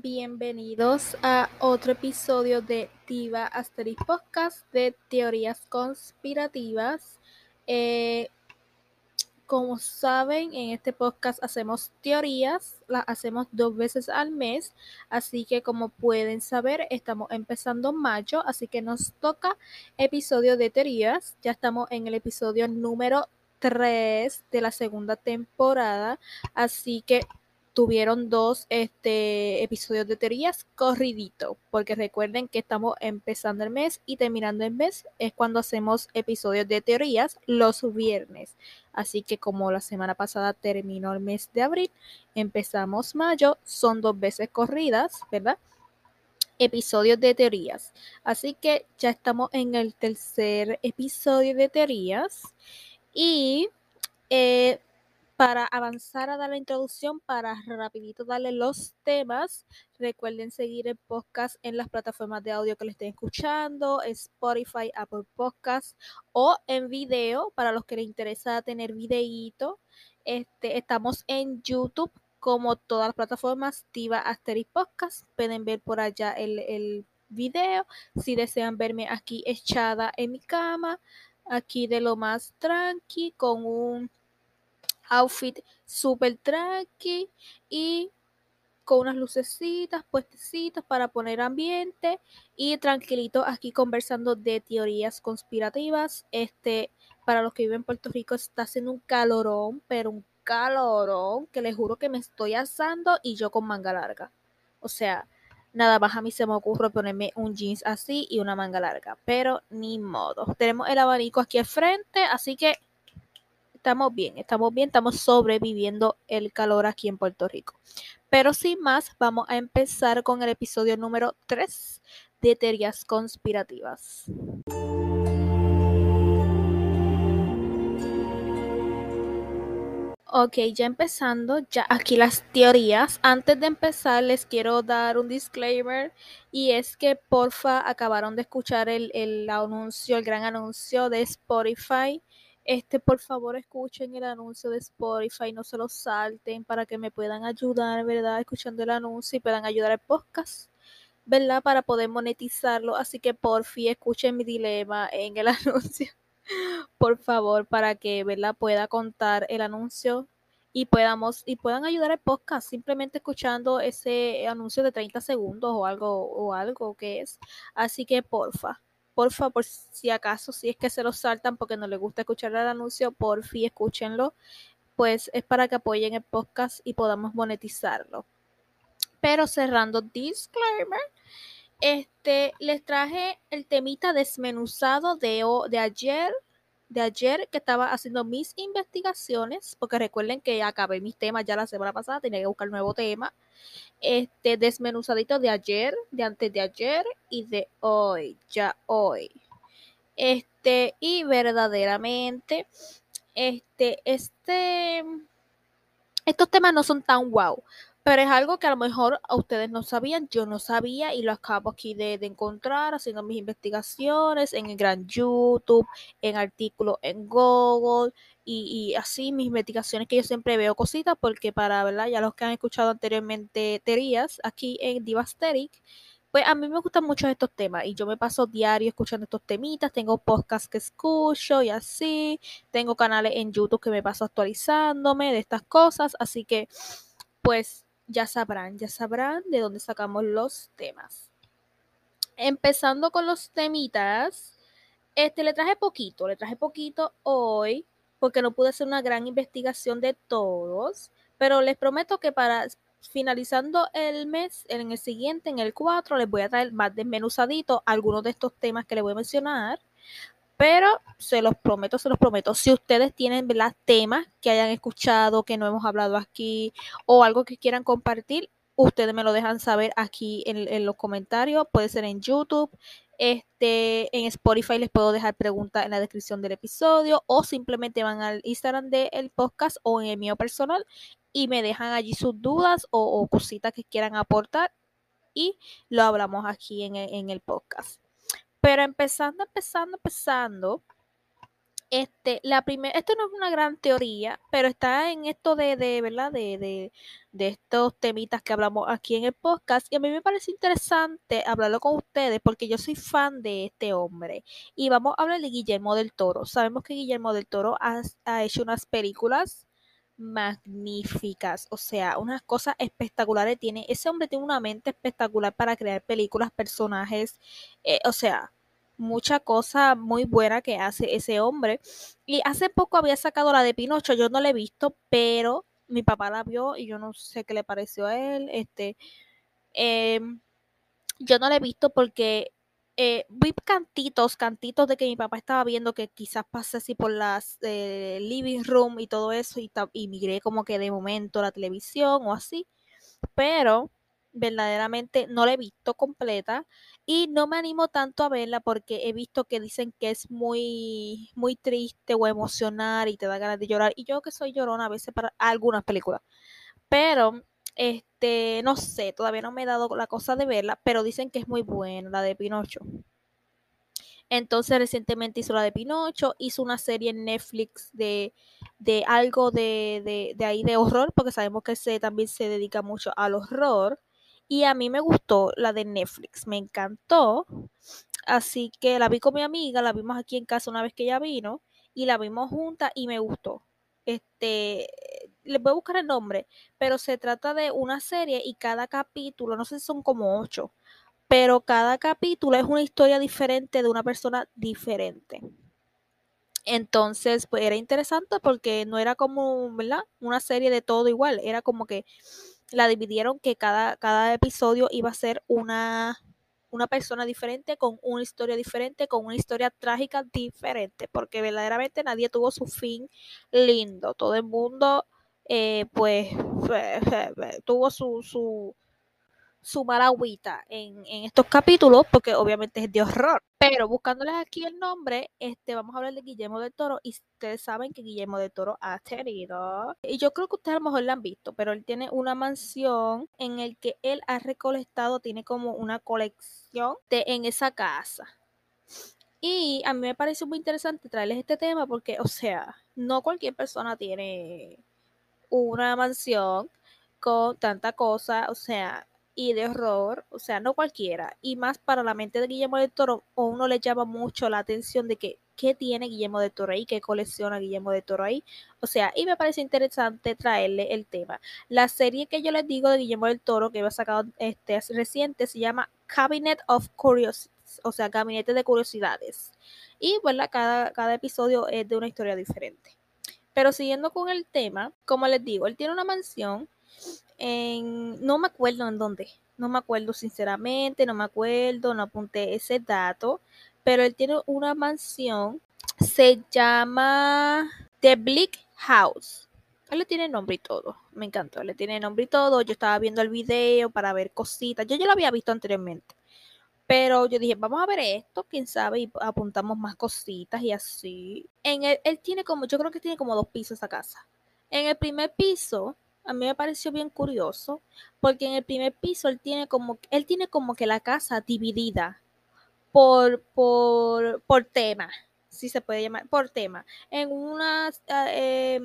bienvenidos a otro episodio de Diva Asterix Podcast de teorías conspirativas. Eh, como saben, en este podcast hacemos teorías, las hacemos dos veces al mes, así que como pueden saber, estamos empezando mayo, así que nos toca episodio de teorías. Ya estamos en el episodio número 3 de la segunda temporada, así que tuvieron dos este, episodios de teorías corridito, porque recuerden que estamos empezando el mes y terminando el mes es cuando hacemos episodios de teorías los viernes. Así que como la semana pasada terminó el mes de abril, empezamos mayo, son dos veces corridas, ¿verdad? Episodios de teorías. Así que ya estamos en el tercer episodio de teorías y... Eh, para avanzar a dar la introducción, para rapidito darle los temas, recuerden seguir el podcast en las plataformas de audio que le estén escuchando, Spotify, Apple Podcasts o en video para los que les interesa tener videíto. Este, estamos en YouTube como todas las plataformas, Tiva Asterix Podcast. Pueden ver por allá el, el video. Si desean verme aquí echada en mi cama, aquí de lo más tranqui, con un outfit super tranqui y con unas lucecitas puestecitas para poner ambiente y tranquilito aquí conversando de teorías conspirativas. Este, para los que viven en Puerto Rico está haciendo un calorón, pero un calorón que les juro que me estoy asando y yo con manga larga. O sea, nada más a mí se me ocurre ponerme un jeans así y una manga larga, pero ni modo. Tenemos el abanico aquí al frente, así que estamos bien, estamos bien, estamos sobreviviendo el calor aquí en Puerto Rico. Pero sin más, vamos a empezar con el episodio número 3 de teorías conspirativas. Ok, ya empezando, ya aquí las teorías. Antes de empezar, les quiero dar un disclaimer y es que porfa acabaron de escuchar el, el anuncio, el gran anuncio de Spotify este, por favor, escuchen el anuncio de Spotify, no se lo salten para que me puedan ayudar, ¿verdad? Escuchando el anuncio y puedan ayudar al podcast, ¿verdad? Para poder monetizarlo. Así que por fin escuchen mi dilema en el anuncio. por favor, para que, ¿verdad? Pueda contar el anuncio y podamos y puedan ayudar al podcast simplemente escuchando ese anuncio de 30 segundos o algo o algo que es. Así que porfa porfa, por si acaso, si es que se lo saltan porque no les gusta escuchar el anuncio, por fin escúchenlo. Pues es para que apoyen el podcast y podamos monetizarlo. Pero cerrando disclaimer, este les traje el temita desmenuzado de, de ayer de ayer que estaba haciendo mis investigaciones, porque recuerden que acabé mis temas ya la semana pasada, tenía que buscar nuevo tema este desmenuzadito de ayer, de antes de ayer y de hoy, ya hoy. Este, y verdaderamente, este, este, estos temas no son tan wow, pero es algo que a lo mejor ustedes no sabían, yo no sabía y lo acabo aquí de, encontrar haciendo mis investigaciones en el gran YouTube, en artículos en Google y, así mis investigaciones que yo siempre veo cositas porque para, ¿verdad? Ya los que han escuchado anteriormente teorías aquí en Divasteric, pues a mí me gustan mucho estos temas y yo me paso diario escuchando estos temitas, tengo podcasts que escucho y así, tengo canales en YouTube que me paso actualizándome de estas cosas, así que pues ya sabrán, ya sabrán de dónde sacamos los temas. Empezando con los temitas, este le traje poquito, le traje poquito hoy porque no pude hacer una gran investigación de todos, pero les prometo que para finalizando el mes, en el siguiente, en el 4, les voy a traer más desmenuzadito algunos de estos temas que les voy a mencionar pero se los prometo, se los prometo. Si ustedes tienen las temas que hayan escuchado, que no hemos hablado aquí, o algo que quieran compartir, ustedes me lo dejan saber aquí en, los comentarios. Puede ser en YouTube. Este, en Spotify les puedo dejar preguntas en la descripción del episodio o simplemente van al Instagram del podcast o en el mío personal y me dejan allí sus dudas o, cositas que quieran aportar y lo hablamos aquí en el podcast. Pero empezando, empezando, empezando, Este, la primera, esto no es una gran teoría, pero está en esto de, de ¿verdad? De, de, de estos temitas que hablamos aquí en el podcast. Y a mí me parece interesante hablarlo con ustedes porque yo soy fan de este hombre. Y vamos a hablar de Guillermo del Toro. Sabemos que Guillermo del Toro ha, ha hecho unas películas magníficas, o sea, unas cosas espectaculares tiene. Ese hombre tiene una mente espectacular para crear películas, personajes, eh, o sea, mucha cosa muy buena que hace ese hombre. Y hace poco había sacado la de Pinocho, yo no la he visto, pero mi papá la vio y yo no sé qué le pareció a él. Este, eh, yo no la he visto porque eh, vi cantitos, cantitos de que mi papá estaba viendo que quizás pase así por las eh, living room y todo eso y, y migré como que de momento la televisión o así, pero verdaderamente no la he visto completa y no me animo tanto a verla porque he visto que dicen que es muy muy triste o emocional y te da ganas de llorar y yo que soy llorona a veces para algunas películas pero este, no sé, todavía no me he dado la cosa de verla, pero dicen que es muy buena, la de Pinocho. Entonces recientemente hizo la de Pinocho, hizo una serie en Netflix de, de algo de, de, de, ahí de horror, porque sabemos que se, también se dedica mucho al horror. Y a mí me gustó la de Netflix, me encantó. Así que la vi con mi amiga, la vimos aquí en casa una vez que ella vino y la vimos juntas y me gustó. Este, les voy a buscar el nombre, pero se trata de una serie y cada capítulo, no sé si son como ocho, pero cada capítulo es una historia diferente de una persona diferente. Entonces, pues era interesante porque no era como, ¿verdad? Una serie de todo igual, era como que la dividieron que cada, cada episodio iba a ser una, una persona diferente, con una historia diferente, con una historia trágica diferente, porque verdaderamente nadie tuvo su fin lindo, todo el mundo eh, pues tuvo su, su, su mala agüita en, en, estos capítulos, porque obviamente es de horror. Pero buscándoles aquí el nombre, este, vamos a hablar de Guillermo del Toro. Y ustedes saben que Guillermo del Toro ha tenido. Y yo creo que ustedes a lo mejor lo han visto, pero él tiene una mansión en el que él ha recolectado, tiene como una colección en esa casa. Y a mí me parece muy interesante traerles este tema porque, o sea, no cualquier persona tiene una mansión con tanta cosa, o sea, y de horror, o sea, no cualquiera, y más para la mente de Guillermo del Toro, o uno le llama mucho la atención de que qué tiene Guillermo del Toro ahí, qué colecciona Guillermo del Toro ahí, o sea, y me parece interesante traerle el tema. La serie que yo les digo de Guillermo del Toro, que ha sacado este reciente, se llama Cabinet of Curiosities, o sea, Gabinete de Curiosidades, y bueno, cada, cada episodio es de una historia diferente. Pero siguiendo con el tema, como les digo, él tiene una mansión en, no me acuerdo en dónde, no me acuerdo sinceramente, no me acuerdo, no apunté ese dato, pero él tiene una mansión, se llama The Bleak House. Él le tiene nombre y todo, me encantó, le tiene nombre y todo, yo estaba viendo el video para ver cositas, yo ya lo había visto anteriormente, pero yo dije, vamos a ver esto, quién sabe, y apuntamos más cositas y así. En el, él tiene como, yo creo que tiene como dos pisos esa casa. En el primer piso, a mí me pareció bien curioso, porque en el primer piso él tiene como, él tiene como que la casa dividida por, por, por tema si se puede llamar, por tema. En una eh,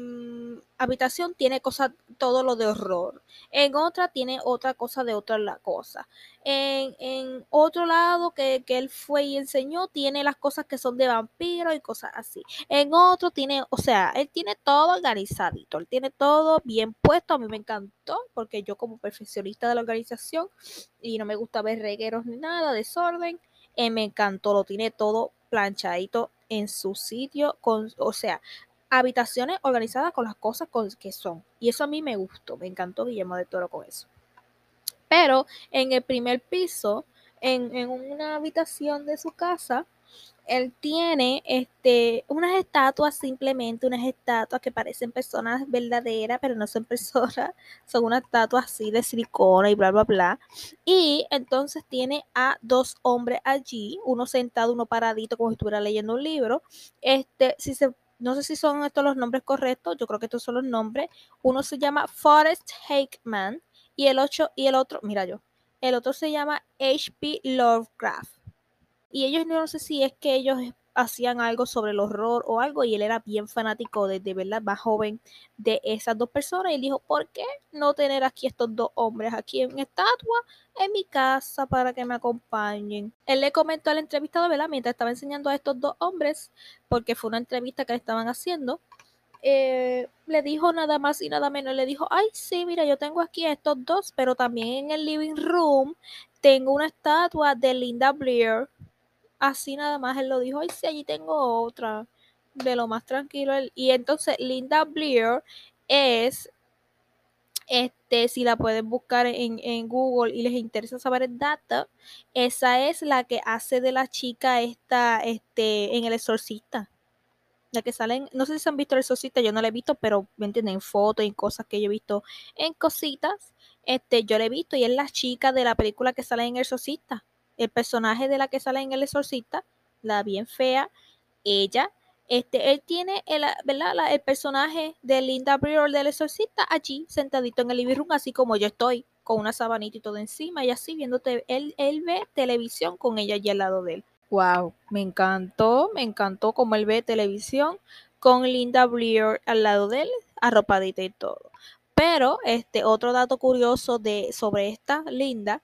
habitación tiene cosas, todo lo de horror. En otra tiene otra cosa de otra la cosa. En, en otro lado que, que, él fue y enseñó, tiene las cosas que son de vampiro y cosas así. En otro tiene, o sea, él tiene todo organizadito, él tiene todo bien puesto. A mí me encantó porque yo como perfeccionista de la organización y no me gusta ver regueros ni nada, desorden. Eh, me encantó, lo tiene todo planchadito en su sitio, con, o sea, habitaciones organizadas con las cosas con, que son. Y eso a mí me gustó, me encantó Guillermo de Toro con eso. Pero en el primer piso, en, en una habitación de su casa, él tiene este, unas estatuas, simplemente unas estatuas que parecen personas verdaderas, pero no son personas, son unas estatuas así de silicona y bla, bla, bla. Y entonces tiene a dos hombres allí, uno sentado, uno paradito, como si estuviera leyendo un libro. Este, si se, no sé si son estos los nombres correctos, yo creo que estos son los nombres. Uno se llama Forrest Hakeman y el, ocho, y el otro, mira yo, el otro se llama H.P. Lovecraft y ellos no sé si es que ellos hacían algo sobre el horror o algo y él era bien fanático desde verdad más joven de esas dos personas y dijo, ¿por qué no tener aquí estos dos hombres aquí en estatua en mi casa para que me acompañen? Él le comentó al entrevistado, ¿verdad? Mientras estaba enseñando a estos dos hombres, porque fue una entrevista que estaban haciendo, eh, le dijo nada más y nada menos, le dijo, ay, sí, mira, yo tengo aquí estos dos, pero también en el living room tengo una estatua de Linda Blair. Así nada más él lo dijo, ay, sí, allí tengo otra, de lo más tranquilo. Y entonces Linda Blair es, este, si la pueden buscar en, en Google y les interesa saber el data, esa es la que hace de la chica esta, este, en El Exorcista. La que salen, no sé si han visto el exorcista, yo no la he visto, pero me entienden, en fotos en cosas que yo he visto en cositas, este, yo la he visto y es la chica de la película que sale en el exorcista, el personaje de la que sale en el exorcista, la bien fea, ella, este, él tiene el, ¿verdad? el personaje de Linda Brewer del exorcista allí sentadito en el living room, así como yo estoy, con una sabanita y todo encima, y así viéndote, él, él ve televisión con ella allí al lado de él. Wow, me encantó, me encantó como él ve televisión con Linda Blair al lado de él, arropadita y todo. Pero este otro dato curioso de sobre esta Linda,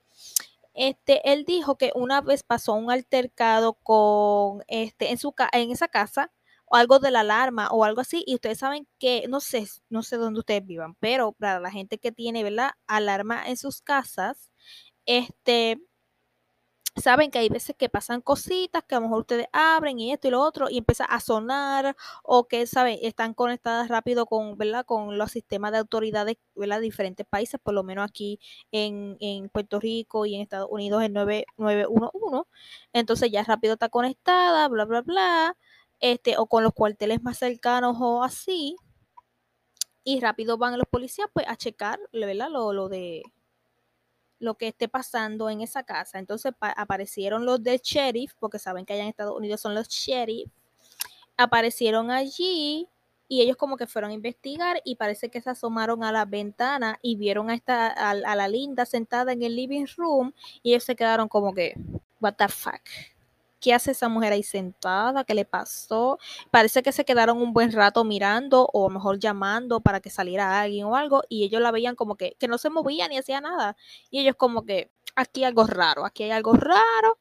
este él dijo que una vez pasó un altercado con este en su en esa casa o algo de la alarma o algo así y ustedes saben que no sé, no sé dónde ustedes vivan, pero para la gente que tiene, ¿verdad? alarma en sus casas, este saben que hay veces que pasan cositas que a lo mejor ustedes abren y esto y lo otro y empieza a sonar o que saben están conectadas rápido con verdad con los sistemas de autoridades de diferentes países por lo menos aquí en, en Puerto Rico y en Estados Unidos el 9911 entonces ya rápido está conectada bla bla bla este o con los cuarteles más cercanos o así y rápido van los policías pues a checar verdad lo, lo de lo que esté pasando en esa casa. Entonces aparecieron los del sheriff, porque saben que allá en Estados Unidos son los sheriff. Aparecieron allí y ellos como que fueron a investigar y parece que se asomaron a la ventana y vieron a, esta, a la linda sentada en el living room y ellos se quedaron como que, what the fuck. ¿Qué hace esa mujer ahí sentada? ¿Qué le pasó? Parece que se quedaron un buen rato mirando o mejor llamando para que saliera alguien o algo y ellos la veían como que, que no se movía ni hacía nada. Y ellos como que, aquí hay algo raro, aquí hay algo raro.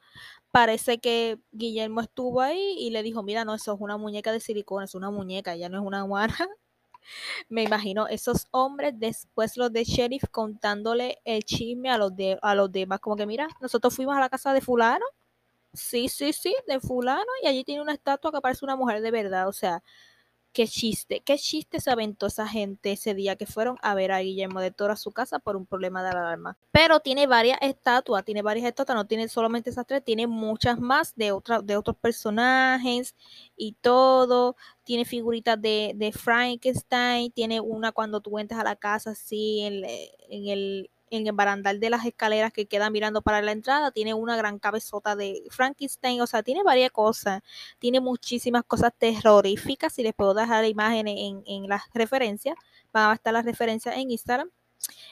Parece que Guillermo estuvo ahí y le dijo, mira, no, eso es una muñeca de silicona, es una muñeca, ya no es una guana. Me imagino esos hombres después los de sheriff contándole el chisme a los de a los demás como que mira, nosotros fuimos a la casa de fulano Sí, sí, sí, de fulano y allí tiene una estatua que parece una mujer de verdad, o sea, qué chiste, qué chiste se aventó esa gente ese día que fueron a ver a Guillermo de Toro a su casa por un problema de alarma. Pero tiene varias estatuas, tiene varias estatuas, no tiene solamente esas tres, tiene muchas más de, de otros personajes y todo. Tiene figuritas de, de Frankenstein, tiene una cuando tú entras a la casa así en el en el barandal de las escaleras que queda mirando para la entrada, tiene una gran cabezota de Frankenstein, o sea, tiene varias cosas, tiene muchísimas cosas terroríficas, si les puedo dejar imagen en, en las referencias, van a estar las referencias en Instagram,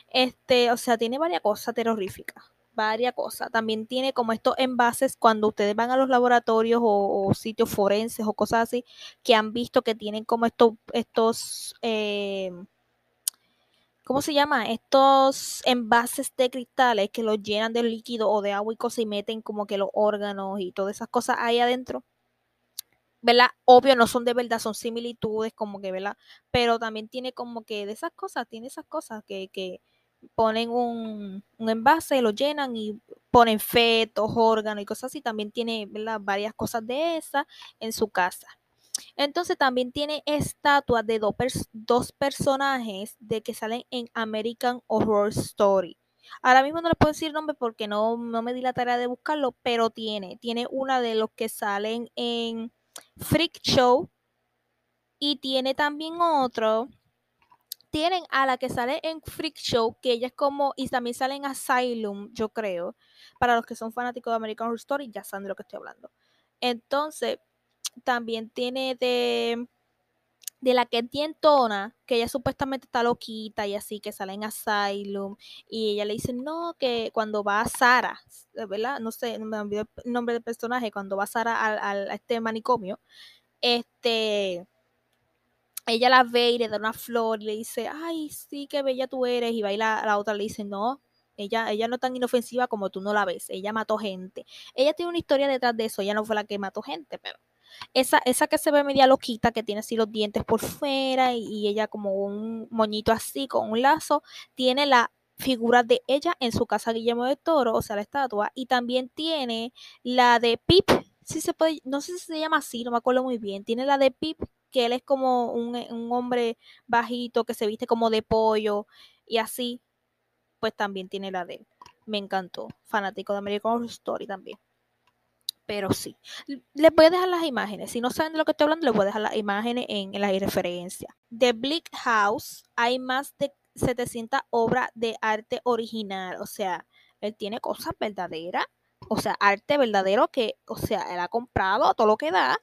este, o sea, tiene varias cosas terroríficas varias cosas. También tiene como estos envases cuando ustedes van a los laboratorios o, sitios forenses o cosas así, que han visto que tienen como estos, estos eh, ¿cómo se llama? Estos envases de cristales que los llenan de líquido o de agua y cosas y meten como que los órganos y todas esas cosas ahí adentro. ¿Verdad? Obvio, no son de verdad, son similitudes, como que, ¿verdad? Pero también tiene como que de esas cosas, tiene esas cosas que, que ponen un, un envase, lo llenan y ponen fetos, órganos y cosas así. También tiene, ¿verdad? Varias cosas de esas en su casa. Entonces también tiene estatuas de dos, personajes de que salen en American Horror Story. Ahora mismo no les puedo decir nombre porque no, no me di la tarea de buscarlo, pero tiene, tiene una de los que salen en Freak Show y tiene también otro. Tienen a la que sale en Freak Show, que ella es como, y también sale en Asylum, yo creo. Para los que son fanáticos de American Horror Story, ya saben de lo que estoy hablando. Entonces, también tiene de de la que es que ella supuestamente está loquita y así, que sale en Asylum, y ella le dice, no, que cuando va a Sara, ¿verdad? No sé, me olvidó el nombre del personaje, cuando va Sara al, a este manicomio, este, ella la ve y le da una flor y le dice, ay, sí, qué bella tú eres, y va y la, la otra le dice, no, ella, ella no es tan inofensiva como tú no la ves, ella mató gente. Ella tiene una historia detrás de eso, ella no fue la que mató gente, pero esa, esa que se ve media loquita, que tiene así los dientes por fuera y, ella como un moñito así con un lazo, tiene la figura de ella en su casa Guillermo de Toro, o sea, la estatua, y también tiene la de Pip, si se puede, no sé si se llama así, no me acuerdo muy bien, tiene la de Pip, que él es como un, un hombre bajito que se viste como de pollo y así, pues también tiene la de él. Me encantó, fanático de American Horror Story también pero sí. Les voy a dejar las imágenes. Si no saben de lo que estoy hablando, les voy a dejar las imágenes en, en la. De Bleak House hay más de 700 obras de arte original. O sea, él tiene cosas verdaderas. O sea, arte verdadero que, o sea, él ha comprado todo lo que da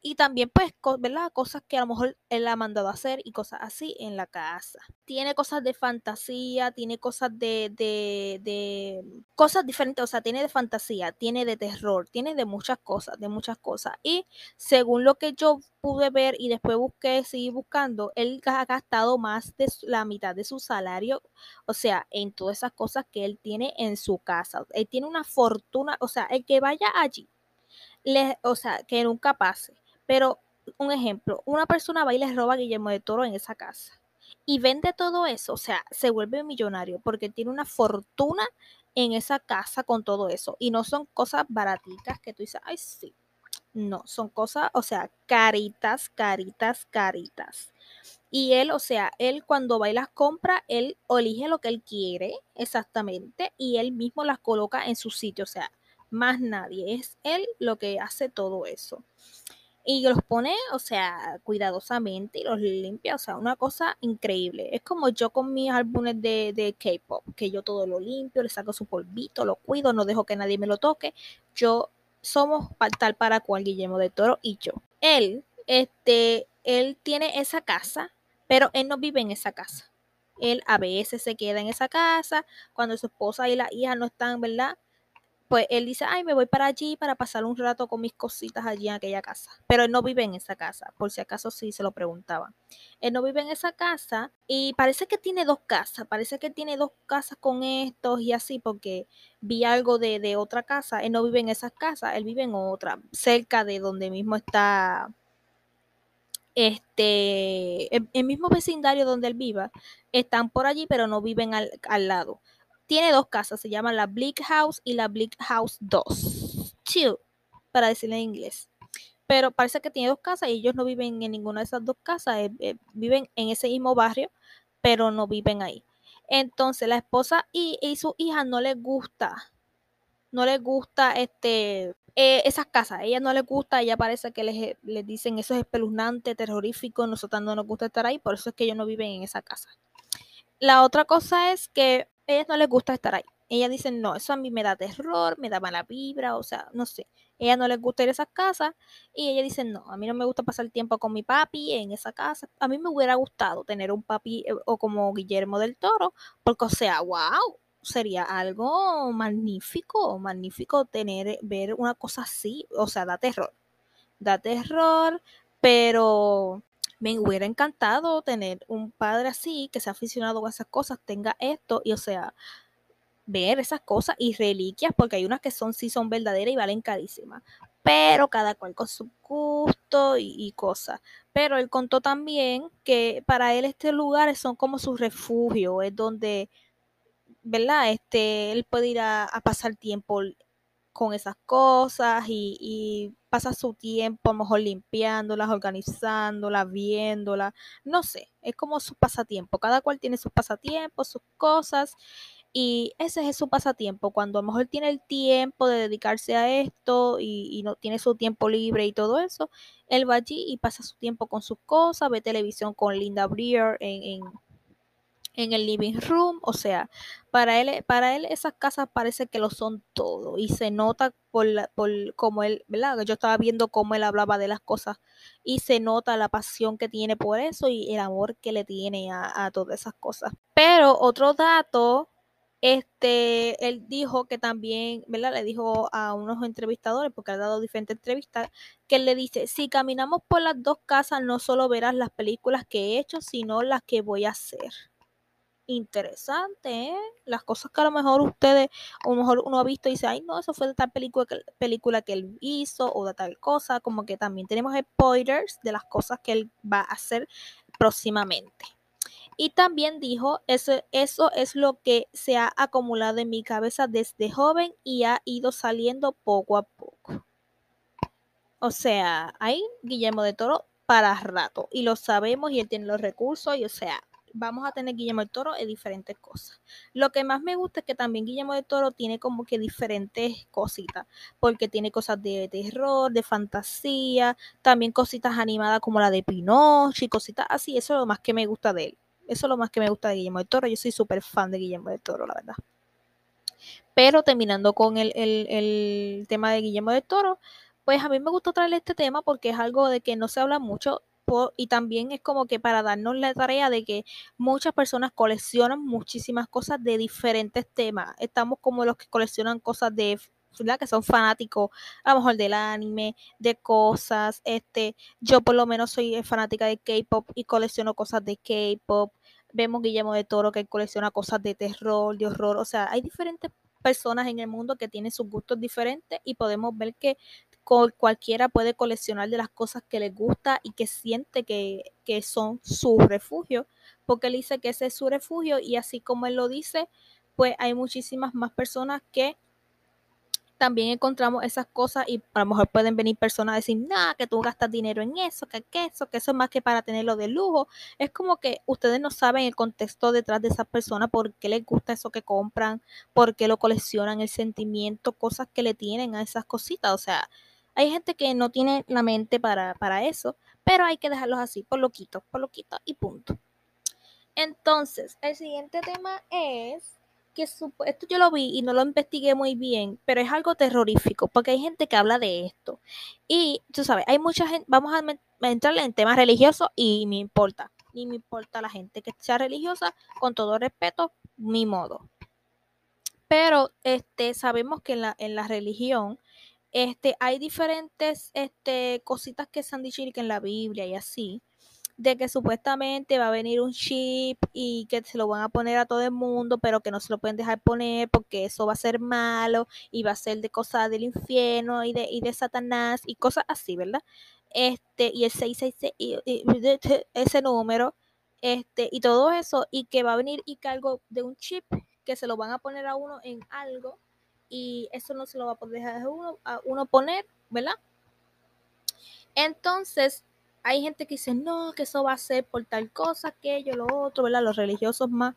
y también pues, ¿verdad? Cosas que a lo mejor él ha mandado a hacer y cosas así en la casa. Tiene cosas de fantasía, tiene cosas de, de, de cosas diferentes, o sea, tiene de fantasía, tiene de terror, tiene de muchas cosas, de muchas cosas. Y según lo que yo pude ver y después busqué, seguí buscando, él ha gastado más de la mitad de su salario, o sea, en todas esas cosas que él tiene en su casa. Él tiene una fortuna, o sea, el que vaya allí, o sea, que nunca pase pero, un ejemplo, una persona va y le roba a Guillermo de Toro en esa casa y vende todo eso, o sea, se vuelve millonario porque tiene una fortuna en esa casa con todo eso. Y no son cosas baratitas que tú dices, ay, sí. No, son cosas, o sea, caritas, caritas, caritas. Y él, o sea, él cuando va y las compra, él elige lo que él quiere exactamente y él mismo las coloca en su sitio, o sea, más nadie. Es él lo que hace todo eso y los pone, o sea, cuidadosamente y los limpia, o sea, una cosa increíble. Es como yo con mis álbumes de, de K-pop, que yo todo lo limpio, le saco su polvito, lo cuido, no dejo que nadie me lo toque. Yo somos tal para cual Guillermo de Toro y yo. Él, este, él tiene esa casa, pero él no vive en esa casa. Él a veces se queda en esa casa cuando su esposa y la hija no están, ¿verdad? Pues él dice, ay, me voy para allí para pasar un rato con mis cositas allí en aquella casa. Pero él no vive en esa casa, por si acaso sí se lo preguntaba. Él no vive en esa casa y parece que tiene dos casas, parece que tiene dos casas con estos y así, porque vi algo de, de otra casa. Él no vive en esa casa, él vive en otra, cerca de donde mismo está este, el, mismo vecindario donde él viva, están por allí, pero no viven al, al lado tiene dos casas, se llama la Bleak House y la Bleak House 2. Chill, para decirle en inglés. Pero parece que tiene dos casas y ellos no viven en ninguna de esas dos casas, eh, eh, viven en ese mismo barrio, pero no viven ahí. Entonces la esposa y, su hija no les gusta, no les gusta este eh, esas casas, a ella no les gusta, ella parece que les, les dicen eso es espeluznante, terrorífico, nosotros no nos gusta estar ahí, por eso es que ellos no viven en esa casa. La otra cosa es que ellas no les gusta estar ahí. Ellas dicen, no, eso a mí me da terror, me da mala vibra, o sea, no sé. Ellas no les gusta ir a esas casas y ella dice, no, a mí no me gusta pasar tiempo con mi papi en esa casa. A mí me hubiera gustado tener un papi eh, o como Guillermo del Toro, porque, o sea, wow, sería algo magnífico, magnífico tener, ver una cosa así, o sea, da terror. Da terror, pero me hubiera encantado tener un padre así, que sea aficionado a esas cosas, tenga esto, y o sea, ver esas cosas y reliquias, porque hay unas que son sí son verdaderas y valen carísimas, pero cada cual con su gusto y, cosas. Pero él contó también que para él este lugar son como su refugio, es donde, ¿verdad? Este, él puede ir a, a pasar tiempo con esas cosas y, y pasa su tiempo a lo mejor limpiándolas, organizándolas, viéndolas, no sé, es como su pasatiempo, cada cual tiene sus pasatiempos, sus cosas y ese es su pasatiempo, cuando a lo mejor tiene el tiempo de dedicarse a esto y, no tiene su tiempo libre y todo eso, él va allí y pasa su tiempo con sus cosas, ve televisión con Linda Breer en, en el living room, o sea, para él, para él esas casas parece que lo son todo y se nota por, por como él, ¿verdad? Yo estaba viendo cómo él hablaba de las cosas y se nota la pasión que tiene por eso y el amor que le tiene a, a todas esas cosas. Pero otro dato este, él dijo que también, ¿verdad? Le dijo a unos entrevistadores, porque ha dado diferentes entrevistas, que él le dice, si caminamos por las dos casas, no solo verás las películas que he hecho, sino las que voy a hacer. Interesante, ¿eh? Las cosas que a lo mejor ustedes, a lo mejor uno ha visto y dice, ay, no, eso fue de tal película que, película que él hizo o de tal cosa, como que también tenemos spoilers de las cosas que él va a hacer próximamente. Y también dijo, eso, eso es lo que se ha acumulado en mi cabeza desde joven y ha ido saliendo poco a poco. O sea, hay Guillermo de Toro para rato y lo sabemos y él tiene los recursos y o sea, vamos a tener Guillermo de Toro en diferentes cosas. Lo que más me gusta es que también Guillermo de Toro tiene como que diferentes cositas, porque tiene cosas de terror, de fantasía, también cositas animadas como la de Pinocho y cositas así, eso es lo más que me gusta de él. Eso es lo más que me gusta de Guillermo del Toro. Yo soy súper fan de Guillermo del Toro, la verdad. Pero terminando con el, el, el, tema de Guillermo del Toro, pues a mí me gustó traer este tema porque es algo de que no se habla mucho y también es como que para darnos la tarea de que muchas personas coleccionan muchísimas cosas de diferentes temas. Estamos como los que coleccionan cosas de ¿verdad? que son fanáticos a lo mejor del anime, de cosas, este, yo por lo menos soy fanática de K-pop y colecciono cosas de K-pop. Vemos Guillermo de Toro que colecciona cosas de terror, de horror, o sea, hay diferentes personas en el mundo que tienen sus gustos diferentes y podemos ver que cualquiera puede coleccionar de las cosas que le gusta y que siente que, que son su refugio, porque él dice que ese es su refugio y así como él lo dice, pues hay muchísimas más personas que también encontramos esas cosas y a lo mejor pueden venir personas a decir, nada, que tú gastas dinero en eso, que, que eso, que eso es más que para tenerlo de lujo. Es como que ustedes no saben el contexto detrás de esas personas, por qué les gusta eso que compran, por qué lo coleccionan, el sentimiento, cosas que le tienen a esas cositas. O sea, hay gente que no tiene la mente para, para eso, pero hay que dejarlos así, por loquitos, por loquitos y punto. Entonces, el siguiente tema es que esto yo lo vi y no lo investigué muy bien, pero es algo terrorífico, porque hay gente que habla de esto. Y tú sabes, hay mucha gente, vamos a entrar en temas religiosos y me importa, ni me importa la gente que sea religiosa, con todo respeto, mi modo. Pero este, sabemos que en la, en la religión este, hay diferentes este, cositas que se han dicho en la Biblia y así de que supuestamente va a venir un chip y que se lo van a poner a todo el mundo, pero que no se lo pueden dejar poner porque eso va a ser malo y va a ser de cosas del infierno y de, y de Satanás y cosas así, ¿verdad? Este, y el 666, y, y, ese número, este, y todo eso, y que va a venir y algo de un chip que se lo van a poner a uno en algo y eso no se lo va a poder dejar uno poner, ¿verdad? Entonces, hay gente que dice, no, que eso va a ser por tal cosa, aquello, lo otro, ¿verdad? Los religiosos más.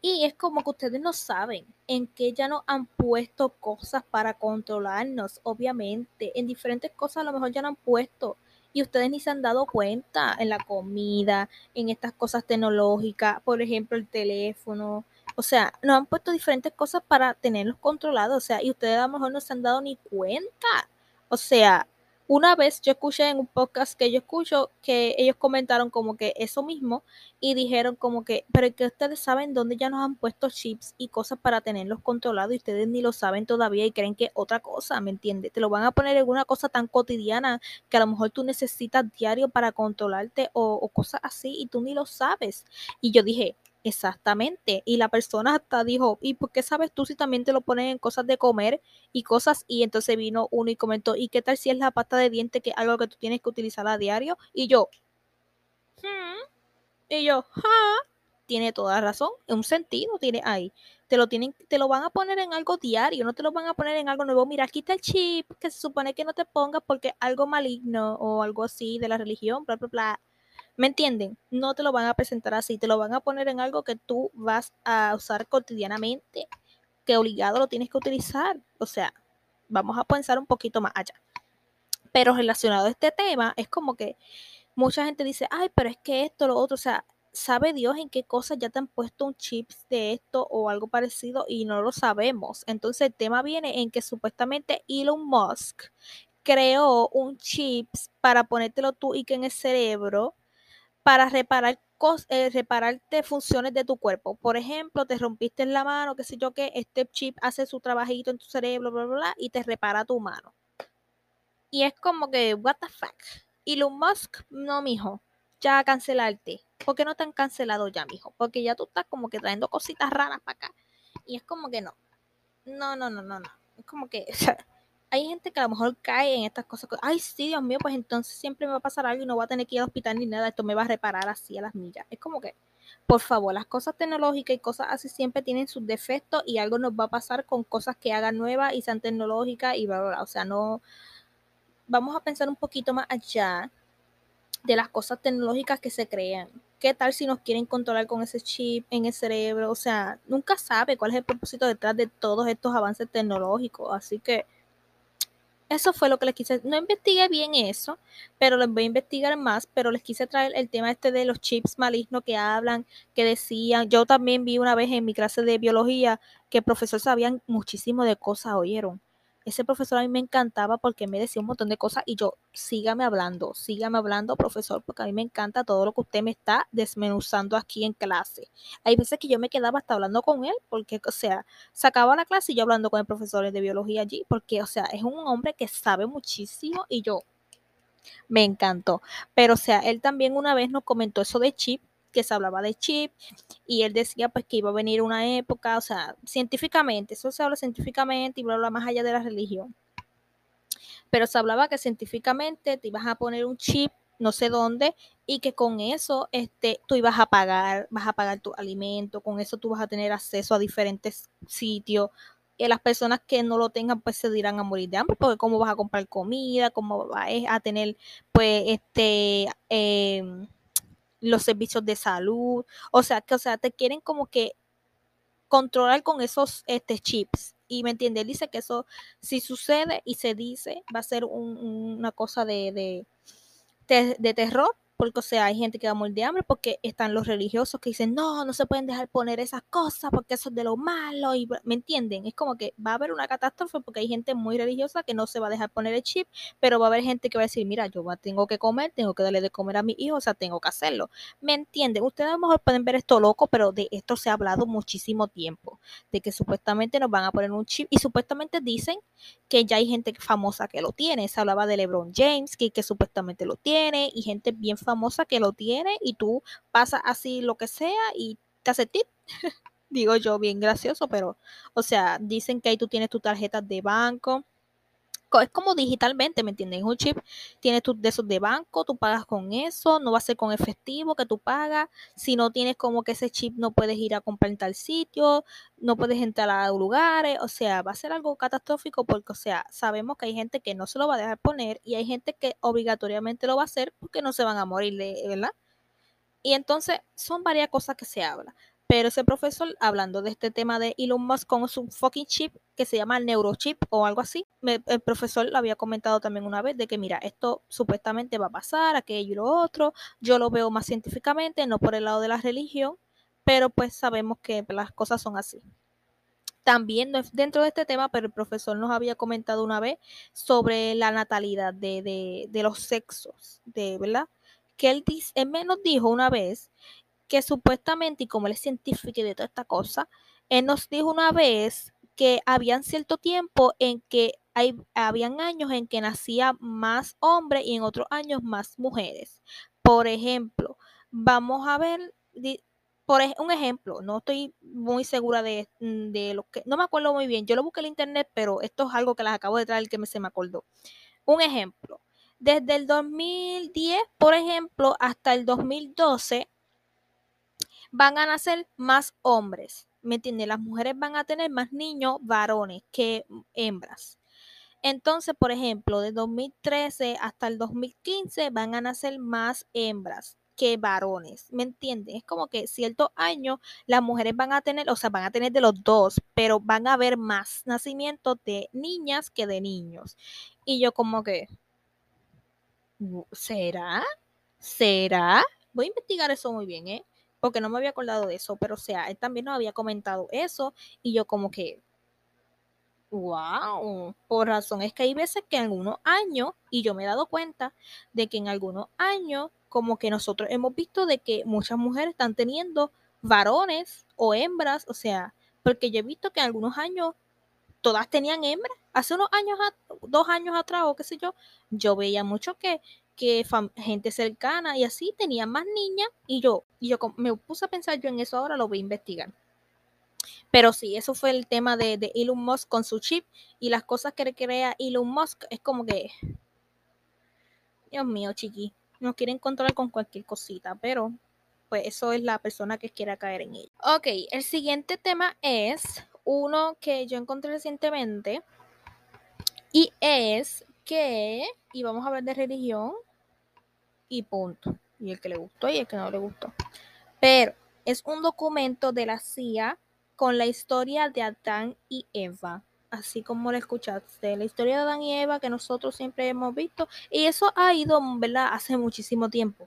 Y es como que ustedes no saben en qué ya nos han puesto cosas para controlarnos, obviamente. En diferentes cosas a lo mejor ya no han puesto. Y ustedes ni se han dado cuenta en la comida, en estas cosas tecnológicas, por ejemplo, el teléfono. O sea, nos han puesto diferentes cosas para tenerlos controlados. O sea, y ustedes a lo mejor no se han dado ni cuenta. O sea, una vez yo escuché en un podcast que yo escucho que ellos comentaron como que eso mismo y dijeron como que, pero que ustedes saben dónde ya nos han puesto chips y cosas para tenerlos controlados y ustedes ni lo saben todavía y creen que otra cosa, ¿me entiendes? Te lo van a poner en una cosa tan cotidiana que a lo mejor tú necesitas diario para controlarte o, o cosas así y tú ni lo sabes. Y yo dije, Exactamente. Y la persona hasta dijo, ¿y por qué sabes tú si también te lo ponen en cosas de comer y cosas? Y entonces vino uno y comentó, ¿y qué tal si es la pasta de diente que es algo que tú tienes que utilizar a diario? Y yo, hmm". y yo, tiene toda razón, un sentido tiene ahí. Te lo tienen, te lo van a poner en algo diario, no te lo van a poner en algo nuevo. Mira, aquí está el chip que se supone que no te pongas porque algo maligno o algo así de la religión, bla, bla, bla. ¿Me entienden? No te lo van a presentar así, te lo van a poner en algo que tú vas a usar cotidianamente, que obligado lo tienes que utilizar. O sea, vamos a pensar un poquito más allá. Pero relacionado a este tema, es como que mucha gente dice, ay, pero es que esto, lo otro, o sea, sabe Dios en qué cosas ya te han puesto un chip de esto o algo parecido y no lo sabemos. Entonces el tema viene en que supuestamente Elon Musk creó un chip para ponértelo tú y que en el cerebro para reparar eh, repararte funciones de tu cuerpo. Por ejemplo, te rompiste la mano, qué sé yo qué, este chip hace su trabajito en tu cerebro, bla, bla, bla, y te repara tu mano. Y es como que, what the fuck. Elon Musk, no, mijo, ya cancelarte. ¿Por qué no te han cancelado ya, mijo? Porque ya tú estás como que trayendo cositas raras para acá. Y es como que no. No, no, no, no, no. Es como que, hay gente que a lo mejor cae en estas cosas. Ay, sí, Dios mío, pues entonces siempre me va a pasar algo y no voy a tener que ir al hospital ni nada. Esto me va a reparar así a las millas. Es como que, por favor, las cosas tecnológicas y cosas así siempre tienen sus defectos y algo nos va a pasar con cosas que hagan nuevas y sean tecnológicas y bla, bla, bla. O sea, no. Vamos a pensar un poquito más allá de las cosas tecnológicas que se crean. ¿Qué tal si nos quieren controlar con ese chip en el cerebro? O sea, nunca sabe cuál es el propósito detrás de todos estos avances tecnológicos. Así que eso fue lo que les quise. No investigué bien eso, pero les voy a investigar más. Pero les quise traer el tema este de los chips malignos que hablan, que decían. Yo también vi una vez en mi clase de biología que el profesor sabía muchísimo de cosas, oyeron ese profesor a mí me encantaba porque me decía un montón de cosas y yo, sígame hablando, sígame hablando, profesor, porque a mí me encanta todo lo que usted me está desmenuzando aquí en clase. Hay veces que yo me quedaba hasta hablando con él, porque, o sea, sacaba la clase y yo hablando con el profesor de biología allí, porque, o sea, es un hombre que sabe muchísimo y yo, me encantó. Pero, o sea, él también una vez nos comentó eso de chip que se hablaba de chip y él decía pues que iba a venir una época, o sea, científicamente, eso se habla científicamente y bla, bla, más allá de la religión. Pero se hablaba que científicamente te ibas a poner un chip no sé dónde y que con eso este tú ibas a pagar, vas a pagar tu alimento, con eso tú vas a tener acceso a diferentes sitios. Y las personas que no lo tengan pues se dirán a morir de hambre porque cómo vas a comprar comida, cómo vas a tener pues este eh, los servicios de salud, o sea, que o sea, te quieren como que controlar con esos este, chips. Y me entiende, dice que eso, si sucede y se dice, va a ser una cosa de, de, de terror, porque, o sea, hay gente que va a morir de hambre porque están los religiosos que dicen, no, no se pueden dejar poner esas cosas porque eso es de lo malo, y ¿me entienden? Es como que va a haber una catástrofe porque hay gente muy religiosa que no se va a dejar poner el chip, pero va a haber gente que va a decir, mira, yo tengo que comer, tengo que darle de comer a mi hijo, o sea, tengo que hacerlo. ¿Me entienden? Ustedes a lo mejor pueden ver esto loco, pero de esto se ha hablado muchísimo tiempo, de que supuestamente nos van a poner un chip y supuestamente dicen que ya hay gente famosa que lo tiene. Se hablaba de LeBron James, que, que supuestamente lo tiene, y gente bien famosa que lo tiene, y tú pasas así lo que sea y te hace tip. Digo yo, bien gracioso, pero, o sea, dicen que ahí tú tienes tus tarjetas de banco es como digitalmente, ¿me entiendes? Un chip tienes tus de esos de banco, tú pagas con eso, no va a ser con efectivo que tú pagas. Si no tienes como que ese chip no puedes ir a comprar en tal sitio, no puedes entrar a lugares, o sea, va a ser algo catastrófico porque, o sea, sabemos que hay gente que no se lo va a dejar poner y hay gente que obligatoriamente lo va a hacer porque no se van a morir, ¿verdad? Y entonces son varias cosas que se hablan. Pero ese profesor, hablando de este tema de Elon Musk con su fucking chip que se llama neurochip o algo así, el profesor lo había comentado también una vez de que mira, esto supuestamente va a pasar, aquello y lo otro, yo lo veo más científicamente, no por el lado de la religión, pero pues sabemos que las cosas son así. También dentro de este tema, pero el profesor nos había comentado una vez sobre la natalidad de, de, los sexos, de verdad, que él, él nos dijo una vez que supuestamente, y como él es científico y de toda esta cosa, él nos dijo una vez que habían cierto tiempo en que hay, habían años en que nacía más hombres y en otros años más mujeres. Por ejemplo, vamos a ver, por un ejemplo, no estoy muy segura de, de, lo que, no me acuerdo muy bien, yo lo busqué en internet, pero esto es algo que les acabo de traer que me, se me acordó. Un ejemplo, desde el 2010, por ejemplo, hasta el 2012, van a nacer más hombres, ¿me entiendes? Las mujeres van a tener más niños varones que hembras. Entonces, por ejemplo, de 2013 hasta el 2015 van a nacer más hembras que varones, ¿me entiendes? Es como que ciertos años las mujeres van a tener, o sea, van a tener de los dos, pero van a haber más nacimientos de niñas que de niños. Y yo como que, ¿será? ¿Será? Voy a investigar eso muy bien, ¿eh? Porque no me había acordado de eso, pero o sea, él también nos había comentado eso y yo como que, wow, por razón es que hay veces que en algunos años, y yo me he dado cuenta de que en algunos años, como que nosotros hemos visto de que muchas mujeres están teniendo varones o hembras, o sea, porque yo he visto que en algunos años todas tenían hembras. Hace unos años, dos años atrás o qué sé yo, yo veía mucho que, que gente cercana y así tenían más niñas y yo, y yo me puse a pensar yo en eso ahora, lo voy a investigar. Pero sí, eso fue el tema de, de Elon Musk con su chip y las cosas que crea Elon Musk es como que, Dios mío, chiqui, nos quieren controlar con cualquier cosita, pero pues eso es la persona que quiera caer en ello. Ok, el siguiente tema es uno que yo encontré recientemente y es que, y vamos a hablar de religión y punto. Y el que le gustó y el que no le gustó. Pero es un documento de la CIA con la historia de Adán y Eva. Así como lo escuchaste, la historia de Adán y Eva que nosotros siempre hemos visto. Y eso ha ido, ¿verdad? Hace muchísimo tiempo.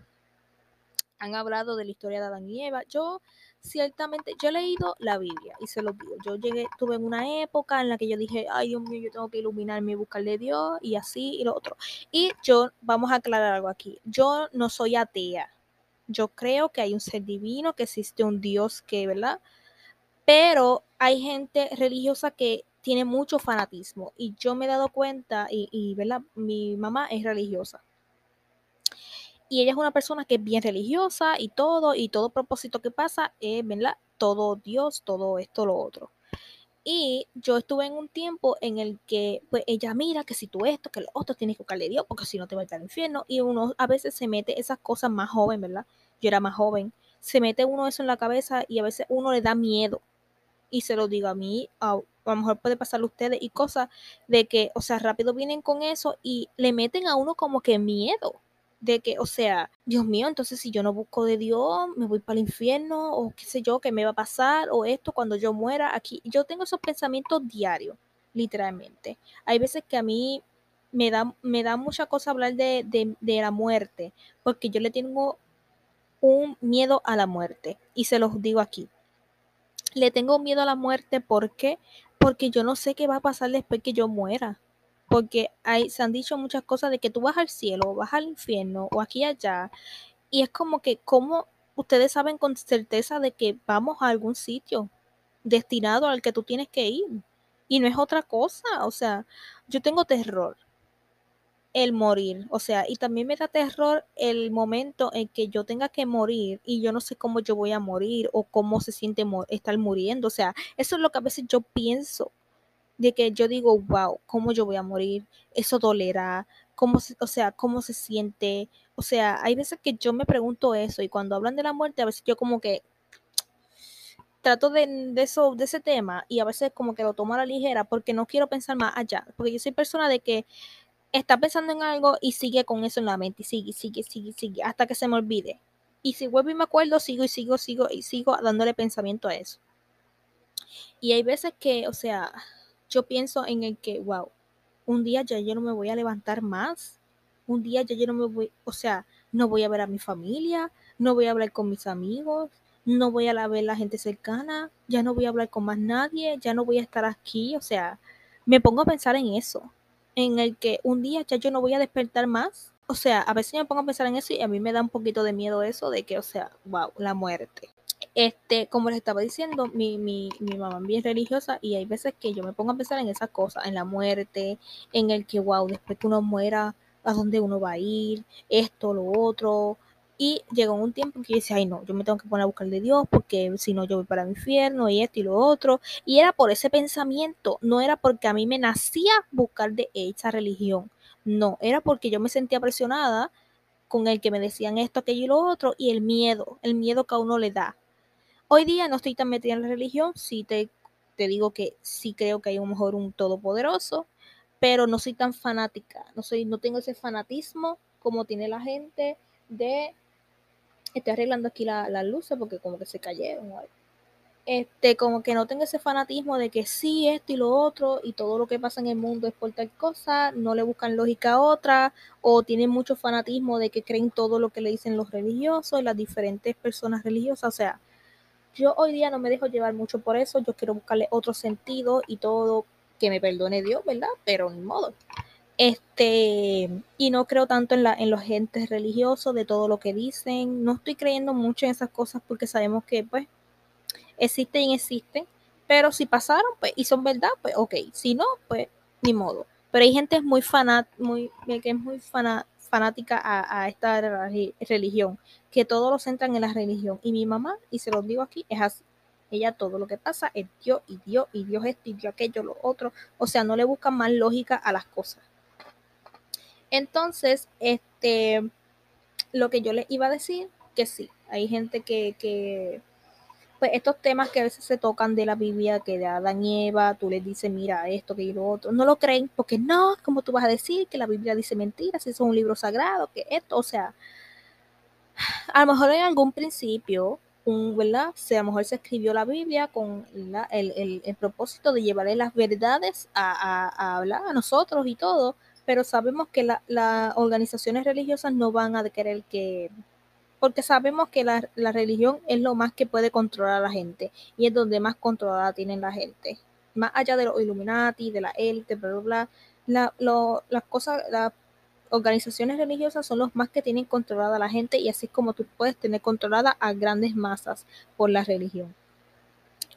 Han hablado de la historia de Adán y Eva. Yo ciertamente, yo he leído la Biblia y se lo digo. Yo llegué, tuve una época en la que yo dije, ay Dios mío, yo tengo que iluminarme y buscarle Dios y así y lo otro. Y yo, vamos a aclarar algo aquí. Yo no soy atea. Yo creo que hay un ser divino, que existe un Dios que, ¿verdad? Pero hay gente religiosa que tiene mucho fanatismo y yo me he dado cuenta y, y ¿verdad? Mi mamá es religiosa y ella es una persona que es bien religiosa y todo, y todo propósito que pasa es, ¿verdad? Todo Dios, todo esto, lo otro. Y yo estuve en un tiempo en el que, pues, ella mira que si tú esto, que lo otro, tienes que buscarle Dios, porque si no te va al infierno. Y uno a veces se mete esas cosas más joven, ¿verdad? Yo era más joven. Se mete uno eso en la cabeza y a veces uno le da miedo. Y se lo digo a mí, a, a lo mejor puede pasarle a ustedes, y cosas de que, o sea, rápido vienen con eso y le meten a uno como que miedo de que, o sea, Dios mío, entonces si yo no busco de Dios, me voy para el infierno, o qué sé yo, qué me va a pasar, o esto cuando yo muera aquí. Yo tengo esos pensamientos diarios, literalmente. Hay veces que a mí me da, me da mucha cosa hablar de, de, de la muerte, porque yo le tengo un miedo a la muerte, y se los digo aquí. Le tengo miedo a la muerte porque porque yo no sé qué va a pasar después que yo muera porque hay, se han dicho muchas cosas de que tú vas al cielo, o vas al infierno, o aquí y allá, y es como que, como ustedes saben con certeza de que vamos a algún sitio destinado al que tú tienes que ir, y no es otra cosa, o sea, yo tengo terror el morir, o sea, y también me da terror el momento en que yo tenga que morir y yo no sé cómo yo voy a morir o cómo se siente estar muriendo, o sea, eso es lo que a veces yo pienso de que yo digo, wow, ¿cómo yo voy a morir? Eso dolerá, ¿cómo o sea, cómo se siente? O sea, hay veces que yo me pregunto eso y cuando hablan de la muerte, a veces yo como que trato de, de, eso, de ese tema y a veces como que lo tomo a la ligera porque no quiero pensar más allá, porque yo soy persona de que está pensando en algo y sigue con eso en la mente y sigue, sigue, sigue, sigue, hasta que se me olvide. Y si vuelvo y me acuerdo, sigo y sigo, sigo y sigo dándole pensamiento a eso. Y hay veces que, o sea, yo pienso en el que, wow, un día ya yo no me voy a levantar más, un día ya yo no me voy, o sea, no voy a ver a mi familia, no voy a hablar con mis amigos, no voy a ver a la gente cercana, ya no voy a hablar con más nadie, ya no voy a estar aquí, o sea, me pongo a pensar en eso, en el que un día ya yo no voy a despertar más. O sea, a veces me pongo a pensar en eso y a mí me da un poquito de miedo eso de que, o sea, wow, la muerte. Este, como les estaba diciendo, mi, mi, mi mamá es bien religiosa y hay veces que yo me pongo a pensar en esas cosas, en la muerte, en el que, wow, después que uno muera, a dónde uno va a ir, esto, lo otro. Y llegó un tiempo que yo decía, ay no, yo me tengo que poner a buscar de Dios porque si no yo voy para el infierno y esto y lo otro. Y era por ese pensamiento, no era porque a mí me nacía buscar de esa religión. No, era porque yo me sentía presionada con el que me decían esto, aquello y lo otro, y el miedo, el miedo que a uno le da. Hoy día no estoy tan metida en la religión, sí te, te digo que sí creo que hay un mejor un todopoderoso, pero no soy tan fanática, no soy, no tengo ese fanatismo como tiene la gente de estoy arreglando aquí las la luces porque como que se cayeron. este, como que no tenga ese fanatismo de que sí, esto y lo otro, y todo lo que pasa en el mundo es por tal cosa, no le buscan lógica a otra, o tienen mucho fanatismo de que creen todo lo que le dicen los religiosos, las diferentes personas religiosas, o sea, yo hoy día no me dejo llevar mucho por eso, yo quiero buscarle otro sentido y todo, que me perdone Dios, ¿verdad? Pero ni modo. Este, y no creo tanto en, la, en los gentes religiosos, de todo lo que dicen, no estoy creyendo mucho en esas cosas porque sabemos que, pues, existen y existen, pero si pasaron, pues, y son verdad, pues, ok, si no, pues, ni modo. Pero hay gente muy fanat, muy, que es muy fanática a, esta religión, que todo lo centran en la religión. Y mi mamá, y se los digo aquí, es así. Ella todo lo que pasa es Dios y Dios y Dios esto y Dios aquello, lo otro. O sea, no le buscan más lógica a las cosas. Entonces, este, lo que yo les iba a decir, que sí, hay gente que, que pues estos temas que a veces se tocan de la Biblia, que de Adán y Eva, tú les dices, mira esto, que y lo otro, no lo creen, porque no, como tú vas a decir que la Biblia dice mentiras, si es un libro sagrado, que esto, o sea, a lo mejor en algún principio, un, ¿verdad? Sea, a lo mejor se escribió la Biblia con el, propósito de llevarle las verdades a, hablar a nosotros y todo, pero sabemos que las organizaciones religiosas no van a querer que porque sabemos que la, religión es lo más que puede controlar a la gente y es donde más controlada tienen la gente. Más allá de los Illuminati, de la élite, bla, bla, bla, las cosas, las organizaciones religiosas son los más que tienen controlada a la gente y así es como tú puedes tener controlada a grandes masas por la religión.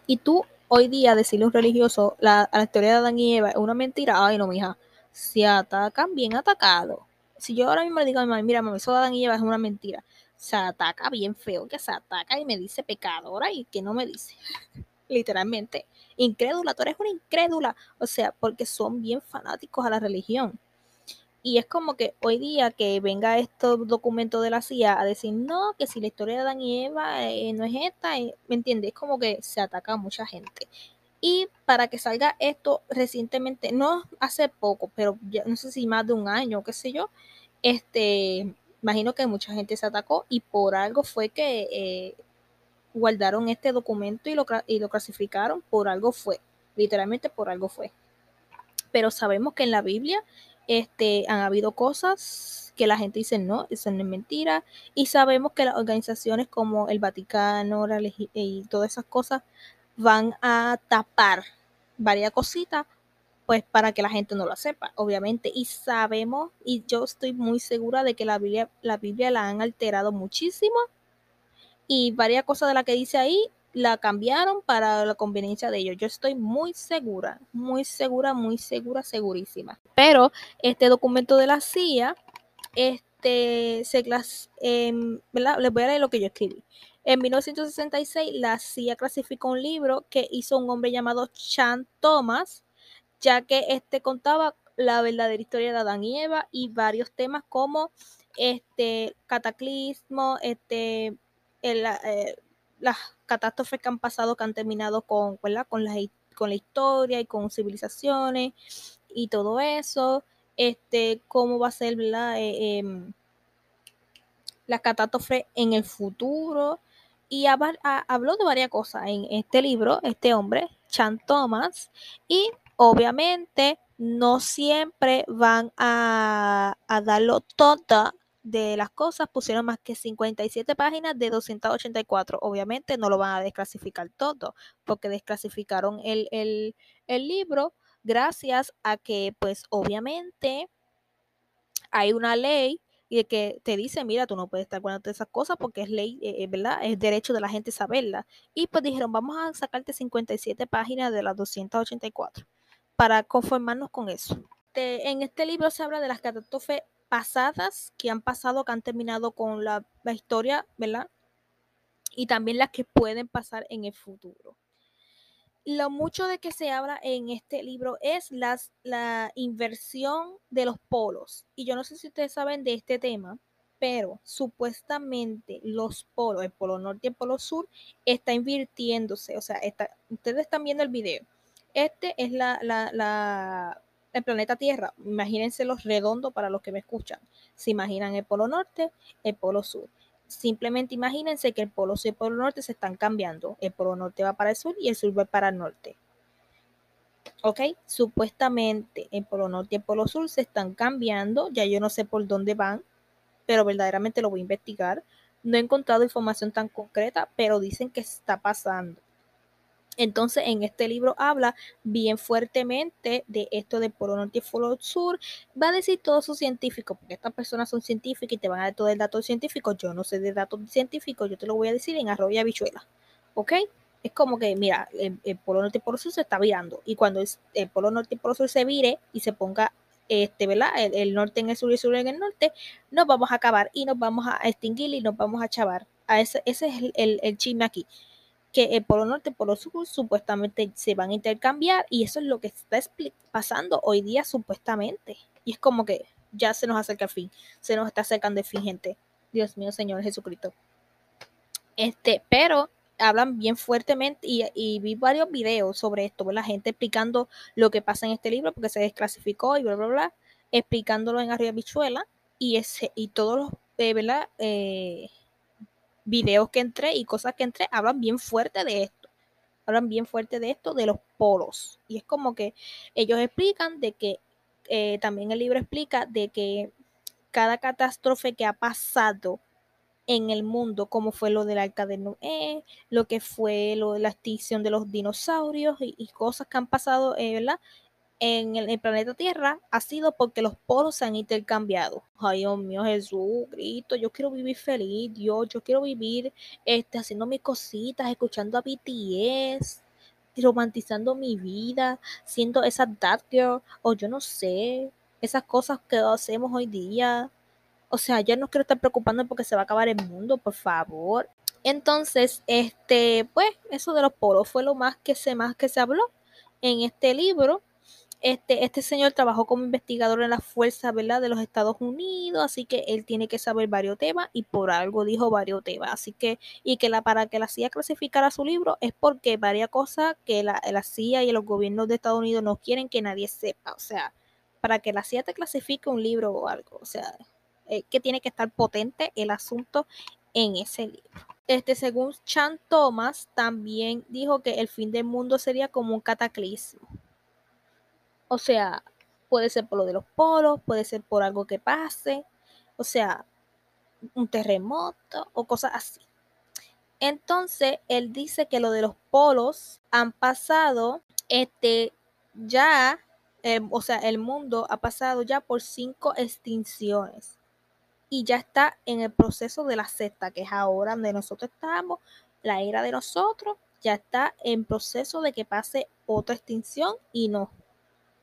Y tú hoy día decirle a un religioso la, a la historia de Adán y Eva es una mentira, ay no, mija, se atacan bien atacados. Si yo ahora mismo le digo a mi mamá, mira, mami, eso de Adán y Eva es una mentira se ataca bien feo, que se ataca y me dice pecadora y que no me dice. Literalmente. Incrédula, tú eres una incrédula. O sea, porque son bien fanáticos a la religión. Y es como que hoy día que venga estos documentos de la CIA a decir, no, que si la historia de Adán y Eva eh, no es esta, eh", ¿me entiendes? Es como que se ataca a mucha gente. Y para que salga esto recientemente, no hace poco, pero ya no sé si más de un año, qué sé yo, este, imagino que mucha gente se atacó y por algo fue que eh, guardaron este documento y lo, y lo clasificaron, por algo fue, literalmente por algo fue. Pero sabemos que en la Biblia este, han habido cosas que la gente dice no, eso no es mentira, y sabemos que las organizaciones como el Vaticano y todas esas cosas van a tapar varias cositas pues para que la gente no lo sepa, obviamente. Y sabemos, y yo estoy muy segura de que la Biblia, la Biblia la han alterado muchísimo y varias cosas de las que dice ahí la cambiaron para la conveniencia de ellos. Yo estoy muy segura, muy segura, muy segura, segurísima. Pero este documento de la CIA, este, se eh, les voy a leer lo que yo escribí. En 1966, la CIA clasificó un libro que hizo un hombre llamado Chan Thomas, ya que este contaba la verdadera historia de Adán y Eva y varios temas como este cataclismo, este eh, las catástrofes que han pasado que han terminado con, con la con la historia y con civilizaciones y todo eso, este cómo va a ser la eh, em, en el futuro. Y habló de varias cosas en este libro, este hombre, Chan Thomas, y obviamente no siempre van a, darlo todo de las cosas, pusieron más que 57 páginas de 284. Obviamente no lo van a desclasificar todo, porque desclasificaron el, el libro gracias a que, pues obviamente, hay una ley y que te dice, mira, tú no puedes estar de esas cosas porque es ley, eh, eh, ¿verdad? Es derecho de la gente saberla. Y pues dijeron, vamos a sacarte 57 páginas de las 284 para conformarnos con eso. en este libro se habla de las catástrofes pasadas que han pasado, que han terminado con la, historia, ¿verdad? Y también las que pueden pasar en el futuro lo mucho de que se habla en este libro es las, la inversión de los polos. Y yo no sé si ustedes saben de este tema, pero supuestamente los polos, el polo norte y el polo sur, está invirtiéndose. O sea, está, ustedes están viendo el video. Este es la, la, el planeta Tierra. Imagínense los redondos para los que me escuchan. Se imaginan el polo norte, el polo sur. Simplemente imagínense que el polo sur y el polo norte se están cambiando. El polo norte va para el sur y el sur va para el norte. ¿Ok? Supuestamente el polo norte y el polo sur se están cambiando. Ya yo no sé por dónde van, pero verdaderamente lo voy a investigar. No he encontrado información tan concreta, pero dicen que está pasando. Entonces, en este libro habla bien fuertemente de esto del polo norte y polo sur. Va a decir todo su científico, porque estas personas son científicas y te van a dar todo el dato científico. Yo no sé de datos científicos, yo te lo voy a decir en arroz y habichuela. ¿Ok? Es como que, mira, el, polo norte y polo sur se está virando. Y cuando el polo norte y polo sur se vire y se ponga este, ¿verdad? El, norte en el sur y el sur en el norte, nos vamos a acabar y nos vamos a extinguir y nos vamos a chavar. A ese, ese es el chisme aquí que el polo norte y el polo sur supuestamente se van a intercambiar y eso es lo que está pasando hoy día supuestamente. Y es como que ya se nos acerca el fin, se nos está acercando el fin, gente. Dios mío, Señor Jesucristo. Este, pero hablan bien fuertemente y, vi varios videos sobre esto, la gente explicando lo que pasa en este libro porque se desclasificó y bla, bla, bla, explicándolo en Arriba Bichuela y, ese, y todos los, eh, ¿verdad? Eh, videos que entré y cosas que entré hablan bien fuerte de esto. Hablan bien fuerte de esto, de los polos. Y es como que ellos explican de que, eh, también el libro explica de que cada catástrofe que ha pasado en el mundo, como fue lo del arca de Noé, lo que fue lo de la extinción de los dinosaurios y, cosas que han pasado, eh, ¿verdad? En el, planeta Tierra ha sido porque los polos se han intercambiado. Ay, Dios mío, Jesús, Cristo, yo quiero vivir feliz, Dios, yo quiero vivir este, haciendo mis cositas, escuchando a BTS, romantizando mi vida, siendo esa that girl, o yo no sé, esas cosas que hacemos hoy día. O sea, ya no quiero estar preocupando porque se va a acabar el mundo, por favor. Entonces, este, pues, eso de los polos fue lo más que se, más que se habló en este libro este, este señor trabajó como investigador en la fuerza ¿verdad? de los Estados Unidos, así que él tiene que saber varios temas y por algo dijo varios temas. Así que, y que la, para que la CIA clasificara su libro es porque varias cosas que la, la CIA y los gobiernos de Estados Unidos no quieren que nadie sepa. O sea, para que la CIA te clasifique un libro o algo, o sea, que tiene que estar potente el asunto en ese libro. Este, según Chan Thomas, también dijo que el fin del mundo sería como un cataclismo. O sea, puede ser por lo de los polos, puede ser por algo que pase, o sea, un terremoto o cosas así. Entonces, él dice que lo de los polos han pasado, este, ya, o sea, el mundo ha pasado ya por cinco extinciones y ya está en el proceso de la sexta, que es ahora donde nosotros estamos, la era de nosotros, ya está en proceso de que pase otra extinción y no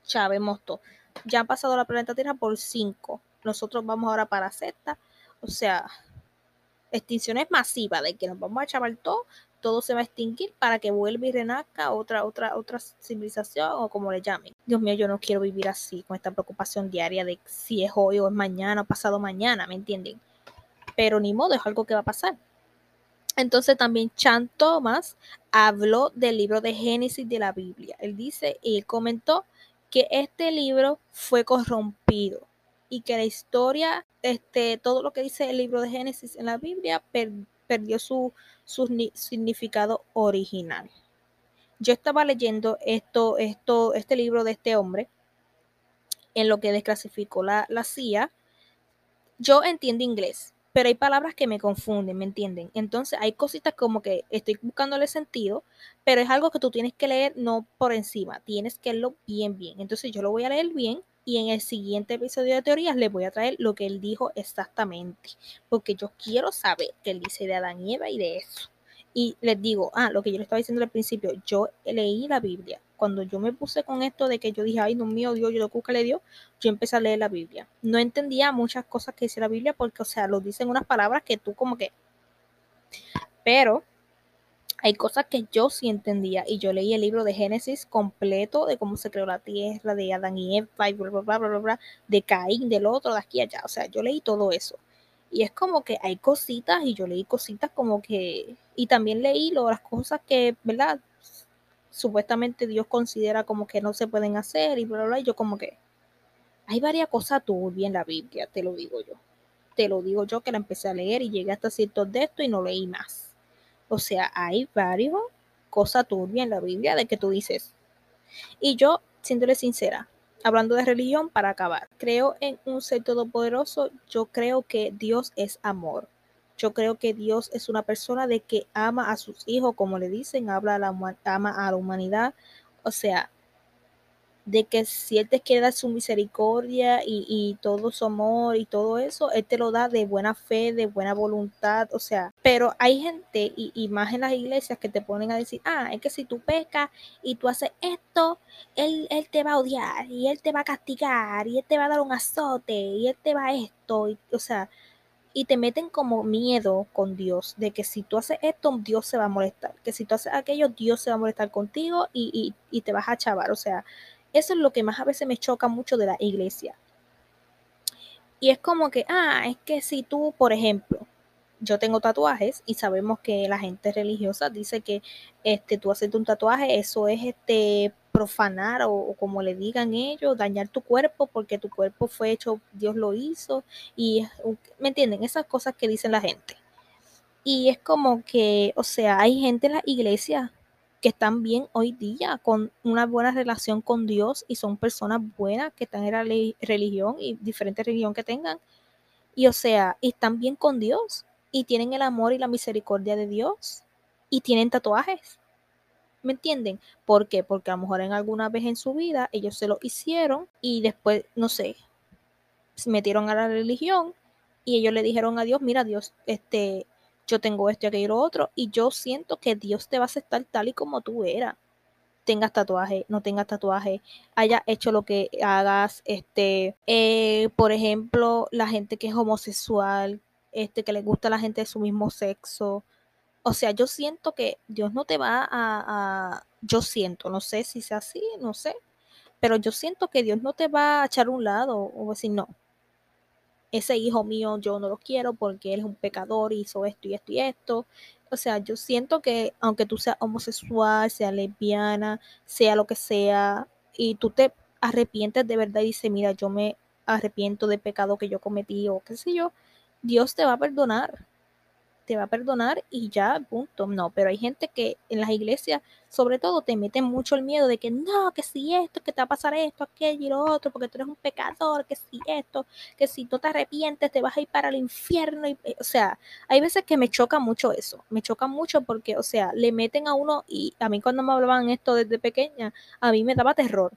sabemos todo. Ya han pasado la planeta Tierra por cinco. Nosotros vamos ahora para sexta. O sea, extinciones masivas de que nos vamos a chavar todo, todo se va a extinguir para que vuelva y renazca otra, otra, otra civilización o como le llamen. Dios mío, yo no quiero vivir así, con esta preocupación diaria de si es hoy o es mañana o pasado mañana, ¿me entienden? Pero ni modo, es algo que va a pasar. Entonces también Chan Thomas habló del libro de Génesis de la Biblia. Él dice y comentó que este libro fue corrompido y que la historia, este, todo lo que dice el libro de Génesis en la Biblia perdió su, significado original. Yo estaba leyendo esto, esto, este libro de este hombre en lo que desclasificó la, la CIA. Yo entiendo inglés, pero hay palabras que me confunden, ¿me entienden? Entonces hay cositas como que estoy buscándole sentido, pero es algo que tú tienes que leer no por encima, tienes que leerlo bien, bien. Entonces yo lo voy a leer bien y en el siguiente episodio de teorías les voy a traer lo que él dijo exactamente, porque yo quiero saber qué él dice de Adán y Eva y de eso. Y les digo, ah, lo que yo le estaba diciendo al principio, yo leí la Biblia. Cuando yo me puse con esto de que yo dije, ay, no mío, Dios, yo lo que le dio, yo empecé a leer la Biblia. No entendía muchas cosas que dice la Biblia porque, o sea, lo dicen unas palabras que tú como que... Pero hay cosas que yo sí entendía y yo leí el libro de Génesis completo de cómo se creó la tierra, de Adán y Eva, y bla, bla, bla, bla, bla, de Caín, del otro, de aquí allá. O sea, yo leí todo eso. Y es como que hay cositas y yo leí cositas como que, y también leí lo, las cosas que, ¿verdad? Supuestamente Dios considera como que no se pueden hacer y bla, bla, bla. Y yo como que, hay varias cosas turbias en la Biblia, te lo digo yo. te lo digo yo que la empecé a leer y llegué hasta ciertos de esto y no leí más. O sea, hay varios cosas turbias en la Biblia de que tú dices. Y yo, siéndole sincera, hablando de religión para acabar, creo en un ser todopoderoso, yo creo que Dios es amor. Yo creo que Dios es una persona de que ama a sus hijos, como le dicen, habla a la, ama a la humanidad. O sea, de que si Él te quiere dar su misericordia y, todo su amor y todo eso, Él te lo da de buena fe, de buena voluntad, o sea, pero hay gente y, más en las iglesias que te ponen a decir, ah, es que si tú pecas y tú haces esto, él, él te va a odiar y Él te va a castigar y Él te va a dar un azote y Él te va a esto, y, o sea, y te meten como miedo con Dios, de que si tú haces esto, Dios se va a molestar, que si tú haces aquello, Dios se va a molestar contigo y, y, y te vas a chavar, o sea, eso es lo que más a veces me choca mucho de la iglesia. Y es como que, ah, es que si tú, por ejemplo, yo tengo tatuajes y sabemos que la gente religiosa dice que este, tú haces un tatuaje, eso es este profanar o, como le digan ellos, dañar tu cuerpo porque tu cuerpo fue hecho, Dios lo hizo y, ¿me entienden? Esas cosas que dicen la gente. Y es como que, o sea, hay gente en la iglesia que están bien hoy día, con una buena relación con Dios y son personas buenas que están en la religión y diferente religión que tengan. Y o sea, están bien con Dios y tienen el amor y la misericordia de Dios y tienen tatuajes. ¿Me entienden? ¿Por qué? Porque a lo mejor en alguna vez en su vida ellos se lo hicieron y después, no sé, se metieron a la religión y ellos le dijeron a Dios, mira Dios, este, yo tengo esto y aquello otro, y yo siento que Dios te va a aceptar tal y como tú eras. Tengas tatuaje, no tengas tatuaje, haya hecho lo que hagas, este, eh, por ejemplo, la gente que es homosexual, este, que le gusta a la gente de su mismo sexo. O sea, yo siento que Dios no te va a, a yo siento, no sé si sea así, no sé, pero yo siento que Dios no te va a echar un lado o decir, no, ese hijo mío yo no lo quiero porque él es un pecador, hizo esto y esto y esto. O sea, yo siento que aunque tú seas homosexual, sea lesbiana, sea lo que sea, y tú te arrepientes de verdad y dices, mira, yo me arrepiento de pecado que yo cometí o qué sé yo, Dios te va a perdonar te va a perdonar y ya, punto. No, pero hay gente que en las iglesias, sobre todo, te meten mucho el miedo de que no, que si esto, que te va a pasar esto, aquello y lo otro, porque tú eres un pecador, que si esto, que si no te arrepientes te vas a ir para el infierno. Eh, o sea, hay veces que me choca mucho eso, me choca mucho porque, o sea, le meten a uno y a mí cuando me hablaban esto desde pequeña, a mí me daba terror.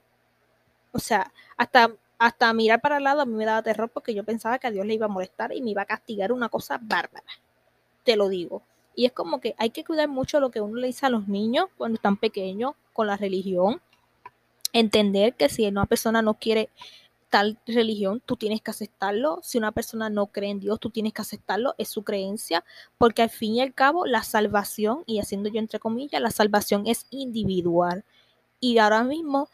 O sea, hasta hasta mirar para el lado a mí me daba terror porque yo pensaba que a Dios le iba a molestar y me iba a castigar una cosa bárbara te lo digo. Y es como que hay que cuidar mucho lo que uno le dice a los niños cuando están pequeños con la religión. Entender que si una persona no quiere tal religión, tú tienes que aceptarlo. Si una persona no cree en Dios, tú tienes que aceptarlo, es su creencia, porque al fin y al cabo la salvación, y haciendo yo entre comillas, la salvación es individual. Y ahora mismo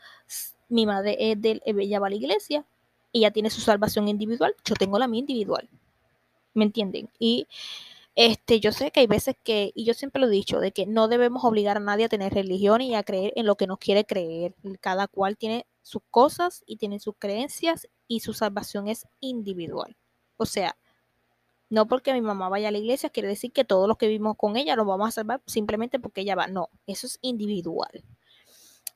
mi madre es de, ella va a la iglesia, ella tiene su salvación individual, yo tengo la mía individual. ¿Me entienden? Y este, yo sé que hay veces que, y yo siempre lo he dicho, de que no debemos obligar a nadie a tener religión y a creer en lo que nos quiere creer. Cada cual tiene sus cosas y tiene sus creencias y su salvación es individual. O sea, no porque mi mamá vaya a la iglesia quiere decir que todos los que vivimos con ella los vamos a salvar simplemente porque ella va. No, eso es individual.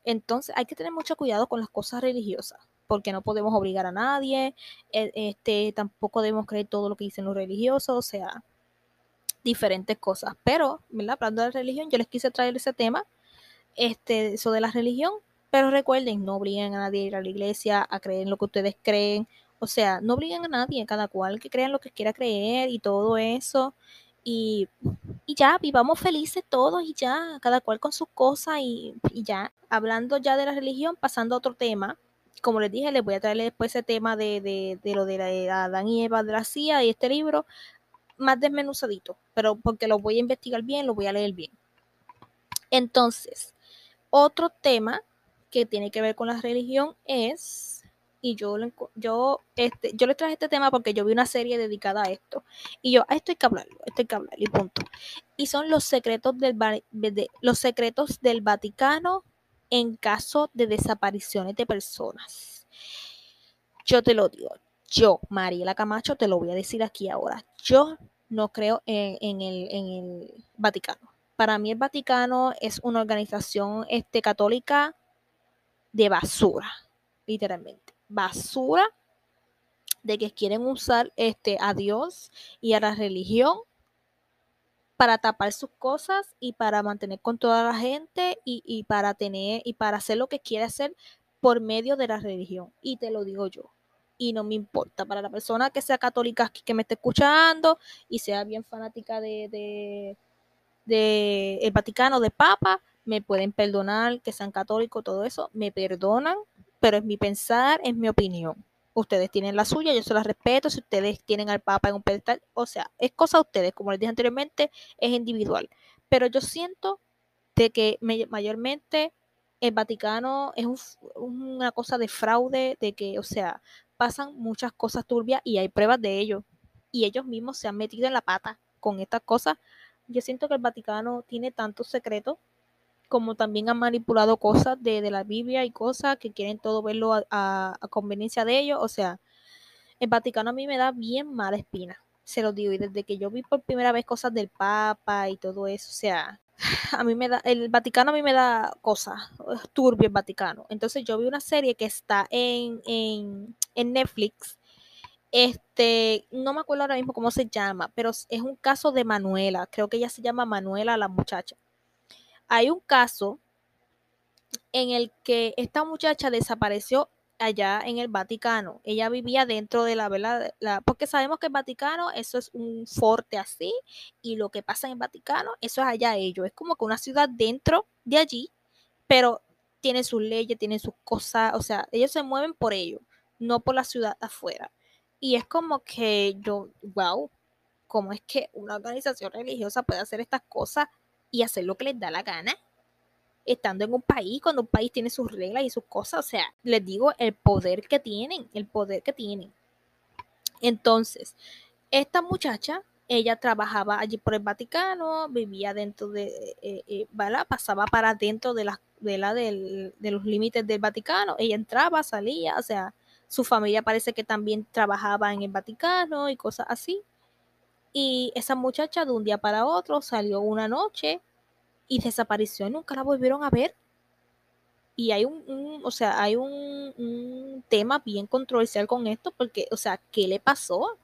Entonces hay que tener mucho cuidado con las cosas religiosas, porque no podemos obligar a nadie, e, este, tampoco debemos creer todo lo que dicen los religiosos, o sea, diferentes cosas. Pero, ¿verdad? Hablando de religión, yo les quise traer ese tema, este, eso de la religión, pero recuerden, no obliguen a nadie a ir a la iglesia, a creer en lo que ustedes creen, o sea, no obliguen a nadie, cada cual que crea lo que quiera creer y todo eso. Y, y ya, vivamos felices todos y ya, cada cual con sus cosas y, ya. Hablando ya de la religión, pasando a otro tema, como les dije, les voy a traer después ese tema de, de, de lo de la Adán y Eva de la CIA y este libro más desmenuzadito, pero porque lo voy a investigar bien, lo voy a leer bien. Entonces, otro tema que tiene que ver con la religión es, y yo, yo, este, yo le traje este tema porque yo vi una serie dedicada a esto, y yo, a esto hay que hablarlo, esto hay que hablarlo, y punto. Y son los secretos del, de, los secretos del Vaticano en caso de desapariciones de personas. Yo te lo digo, yo, Mariela Camacho, te lo voy a decir aquí ahora. Yo no creo en, el, Vaticano. Para mí el Vaticano es una organización este, católica de basura, literalmente. Basura de que quieren usar este, a Dios y a la religión para tapar sus cosas y para mantener con toda la gente y, y, para tener y para hacer lo que quiere hacer por medio de la religión. Y te lo digo yo. Y no me importa. Para la persona que sea católica que me esté escuchando y sea bien fanática de, de, de el Vaticano, de Papa, me pueden perdonar que sean católicos, todo eso, me perdonan, pero es mi pensar, es mi opinión ustedes tienen la suya, yo se la respeto, si ustedes tienen al Papa en un pedestal, o sea, es cosa de ustedes, como les dije anteriormente, es individual. Pero yo siento de que mayormente el Vaticano es una cosa de fraude, de que, o sea, pasan muchas cosas turbias y hay pruebas de ello. Y ellos mismos se han metido en la pata con estas cosas. Yo siento que el Vaticano tiene tantos secretos como también han manipulado cosas de, la Biblia y cosas que quieren todo verlo a, conveniencia de ellos. O sea, el Vaticano a mí me da bien mala espina, se lo digo. Y desde que yo vi por primera vez cosas del Papa y todo eso, o sea, a mí me da, el Vaticano a mí me da cosas, turbio el Vaticano. Entonces yo vi una serie que está en, en, en Netflix. Este, no me acuerdo ahora mismo cómo se llama, pero es un caso de Manuela. Creo que ella se llama Manuela, la muchacha hay un caso en el que esta muchacha desapareció allá en el Vaticano. Ella vivía dentro de la, ¿verdad? porque sabemos que el Vaticano, eso es un forte así, y lo que pasa en el Vaticano, eso es allá ellos. Es como que una ciudad dentro de allí, pero tiene sus leyes, tiene sus cosas, o sea, ellos se mueven por ello, no por la ciudad afuera. Y es como que yo, wow, ¿cómo es que una organización religiosa puede hacer estas cosas y hacer lo que les da la gana, estando en un país, cuando un país tiene sus reglas y sus cosas, o sea, les digo el poder que tienen, el poder que tienen. Entonces, esta muchacha, ella trabajaba allí por el Vaticano, vivía dentro de, eh, eh, pasaba para dentro de, la, de, la, de los límites del Vaticano, ella entraba, salía, o sea, su familia parece que también trabajaba en el Vaticano y cosas así. Y esa muchacha de un día para otro salió una noche y desapareció y nunca la volvieron a ver. Y hay un, o sea, hay un, tema bien controversial con esto porque, o sea, ¿qué le pasó?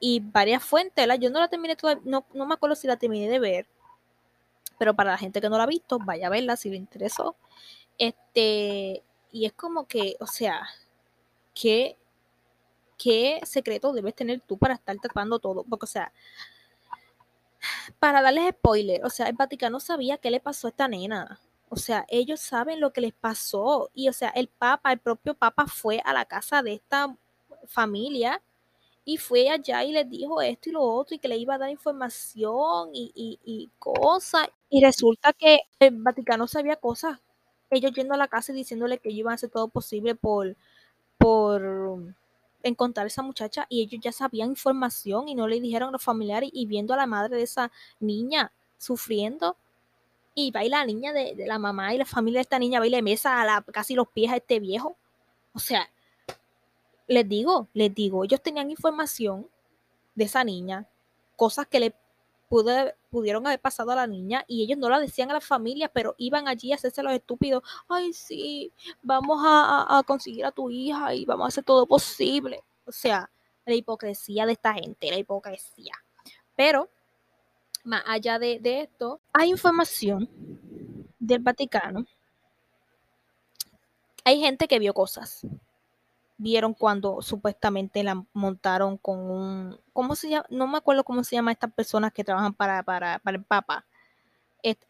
Y varias fuentes, yo no la terminé todavía, no, no me acuerdo si la terminé de ver, pero para la gente que no la ha visto, vaya a verla si le interesó. Este, y es como que, o sea, que ¿qué secreto debes tener tú para estar tapando todo? Porque, o sea, para darles spoiler, o sea, el Vaticano sabía qué le pasó a esta nena. O sea, ellos saben lo que les pasó. Y, o sea, el Papa, el propio Papa fue a la casa de esta familia y fue allá y les dijo esto y lo otro y que le iba a dar información y, y, y cosas. Y resulta que el Vaticano sabía cosas. Ellos yendo a la casa y diciéndole que ellos iban a hacer todo posible por, por encontrar a esa muchacha y ellos ya sabían información y no le dijeron a los familiares y viendo a la madre de esa niña sufriendo y va y la niña de, la mamá y la familia de esta niña va y le mesa a la, casi los pies a este viejo. O sea, les digo, les digo, ellos tenían información de esa niña, cosas que le pudieron haber pasado a la niña y ellos no la decían a la familia, pero iban allí a hacerse los estúpidos. Ay, sí, vamos a, conseguir a tu hija y vamos a hacer todo posible. O sea, la hipocresía de esta gente, la hipocresía. Pero, más allá de, de esto, hay información del Vaticano. Hay gente que vio cosas vieron cuando supuestamente la montaron con un, ¿cómo se llama? No me acuerdo cómo se llama estas personas que trabajan para, para, para el Papa.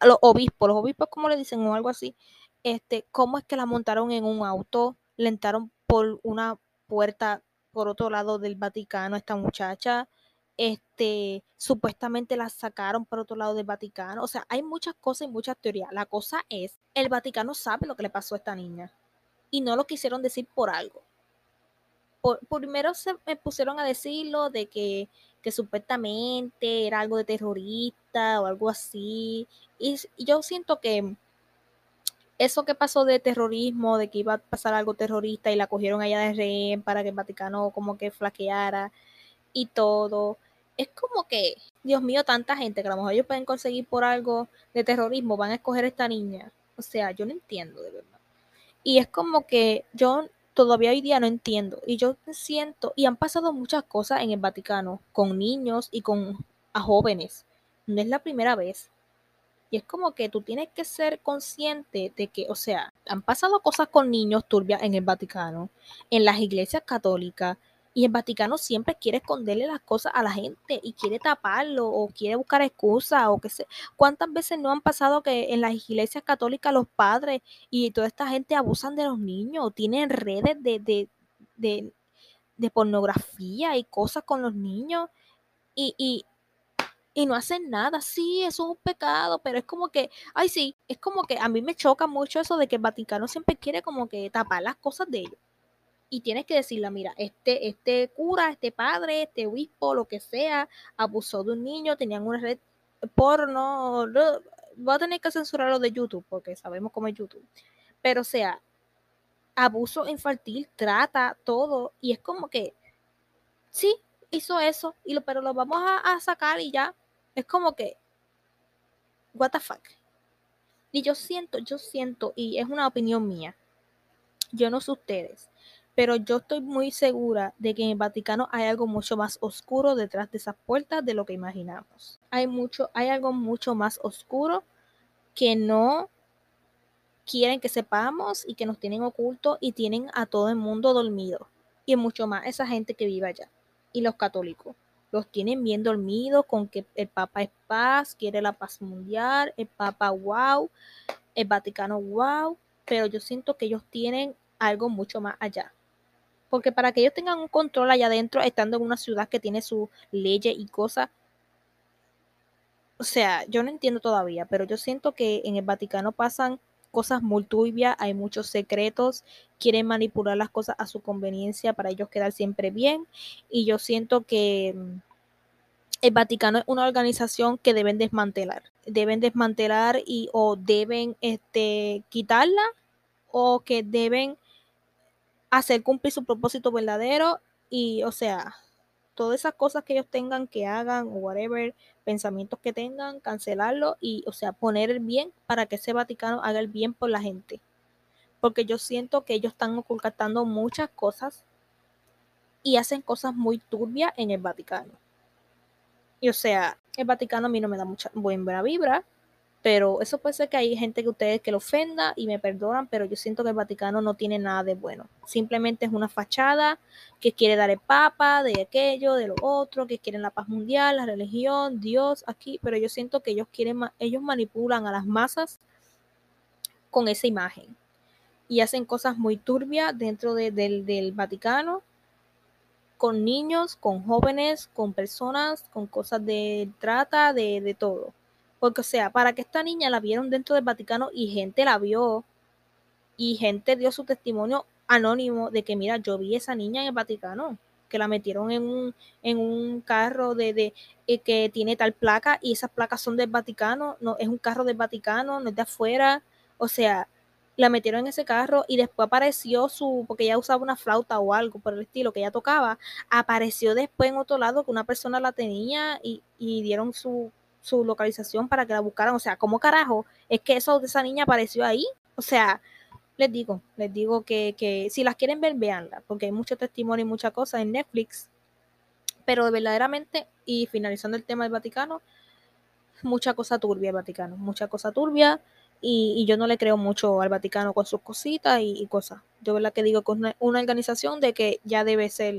los obispos, los obispos, ¿cómo le dicen? O algo así. Este, ¿Cómo es que la montaron en un auto? Le entraron por una puerta por otro lado del Vaticano esta muchacha. Este, supuestamente la sacaron por otro lado del Vaticano. O sea, hay muchas cosas y muchas teorías. La cosa es, el Vaticano sabe lo que le pasó a esta niña. Y no lo quisieron decir por algo primero se me pusieron a decirlo de que, supuestamente era algo de terrorista o algo así. Y, yo siento que eso que pasó de terrorismo, de que iba a pasar algo terrorista y la cogieron allá de rehén para que el Vaticano como que flaqueara y todo. Es como que, Dios mío, tanta gente que a lo mejor ellos pueden conseguir por algo de terrorismo, van a escoger a esta niña. O sea, yo no entiendo de verdad. Y es como que yo todavía hoy día no entiendo. Y yo siento, y han pasado muchas cosas en el Vaticano, con niños y con a jóvenes. No es la primera vez. Y es como que tú tienes que ser consciente de que, o sea, han pasado cosas con niños turbias en el Vaticano, en las iglesias católicas, y el Vaticano siempre quiere esconderle las cosas a la gente y quiere taparlo o quiere buscar excusas o qué sé. ¿Cuántas veces no han pasado que en las iglesias católicas los padres y toda esta gente abusan de los niños, tienen redes de, de, de, de pornografía y cosas con los niños y, y, y no hacen nada. Sí, eso es un pecado, pero es como que, ay, sí, es como que a mí me choca mucho eso de que el Vaticano siempre quiere como que tapar las cosas de ellos y tienes que decirle, mira, este, este cura, este padre, este obispo, lo que sea, abusó de un niño, tenían una red porno, voy a tener que censurarlo de YouTube porque sabemos cómo es YouTube. Pero o sea, abuso infantil, trata todo y es como que, sí, hizo eso, y lo, pero lo vamos a, a sacar y ya. Es como que, what the fuck. Y yo siento, yo siento, y es una opinión mía, yo no sé ustedes, pero yo estoy muy segura de que en el Vaticano hay algo mucho más oscuro detrás de esas puertas de lo que imaginamos. Hay mucho, hay algo mucho más oscuro que no quieren que sepamos y que nos tienen oculto y tienen a todo el mundo dormido. Y mucho más esa gente que vive allá. Y los católicos. Los tienen bien dormidos con que el Papa es paz, quiere la paz mundial, el Papa wow, el Vaticano wow. Pero yo siento que ellos tienen algo mucho más allá porque para que ellos tengan un control allá adentro, estando en una ciudad que tiene su leyes y cosas, o sea, yo no entiendo todavía, pero yo siento que en el Vaticano pasan cosas muy turbias, hay muchos secretos, quieren manipular las cosas a su conveniencia para ellos quedar siempre bien, y yo siento que mm, el Vaticano es una organización que deben desmantelar, deben desmantelar y o deben este, quitarla o que deben hacer cumplir su propósito verdadero y, o sea, todas esas cosas que ellos tengan que hagan o whatever, pensamientos que tengan, cancelarlo y, o sea, poner el bien para que ese Vaticano haga el bien por la gente. Porque yo siento que ellos están ocultando muchas cosas y hacen cosas muy turbias en el Vaticano. Y o sea, el Vaticano a mí no me da mucha buena vibra pero eso puede ser que hay gente que ustedes que lo ofenda y me perdonan, pero yo siento que el Vaticano no tiene nada de bueno. Simplemente es una fachada que quiere dar el papa, de aquello, de lo otro, que quieren la paz mundial, la religión, Dios aquí, pero yo siento que ellos quieren, ellos manipulan a las masas con esa imagen y hacen cosas muy turbias dentro del, del Vaticano con niños, con jóvenes, con personas, con cosas de trata, de, de todo. Porque, o sea, para que esta niña la vieron dentro del Vaticano y gente la vio y gente dio su testimonio anónimo de que, mira, yo vi esa niña en el Vaticano, que la metieron en un, en un carro de, de eh, que tiene tal placa y esas placas son del Vaticano, no es un carro del Vaticano, no es de afuera, o sea, la metieron en ese carro y después apareció su, porque ella usaba una flauta o algo por el estilo que ella tocaba, apareció después en otro lado que una persona la tenía y, y dieron su su localización para que la buscaran. O sea, ¿cómo carajo es que eso de esa niña apareció ahí? O sea, les digo, les digo que, que si las quieren ver, véanla, porque hay mucho testimonio y mucha cosa en Netflix. Pero verdaderamente, y finalizando el tema del Vaticano, mucha cosa turbia el Vaticano, mucha cosa turbia. Y, y, yo no le creo mucho al Vaticano con sus cositas y, cosas. Yo verdad que digo que es una organización de que ya debe ser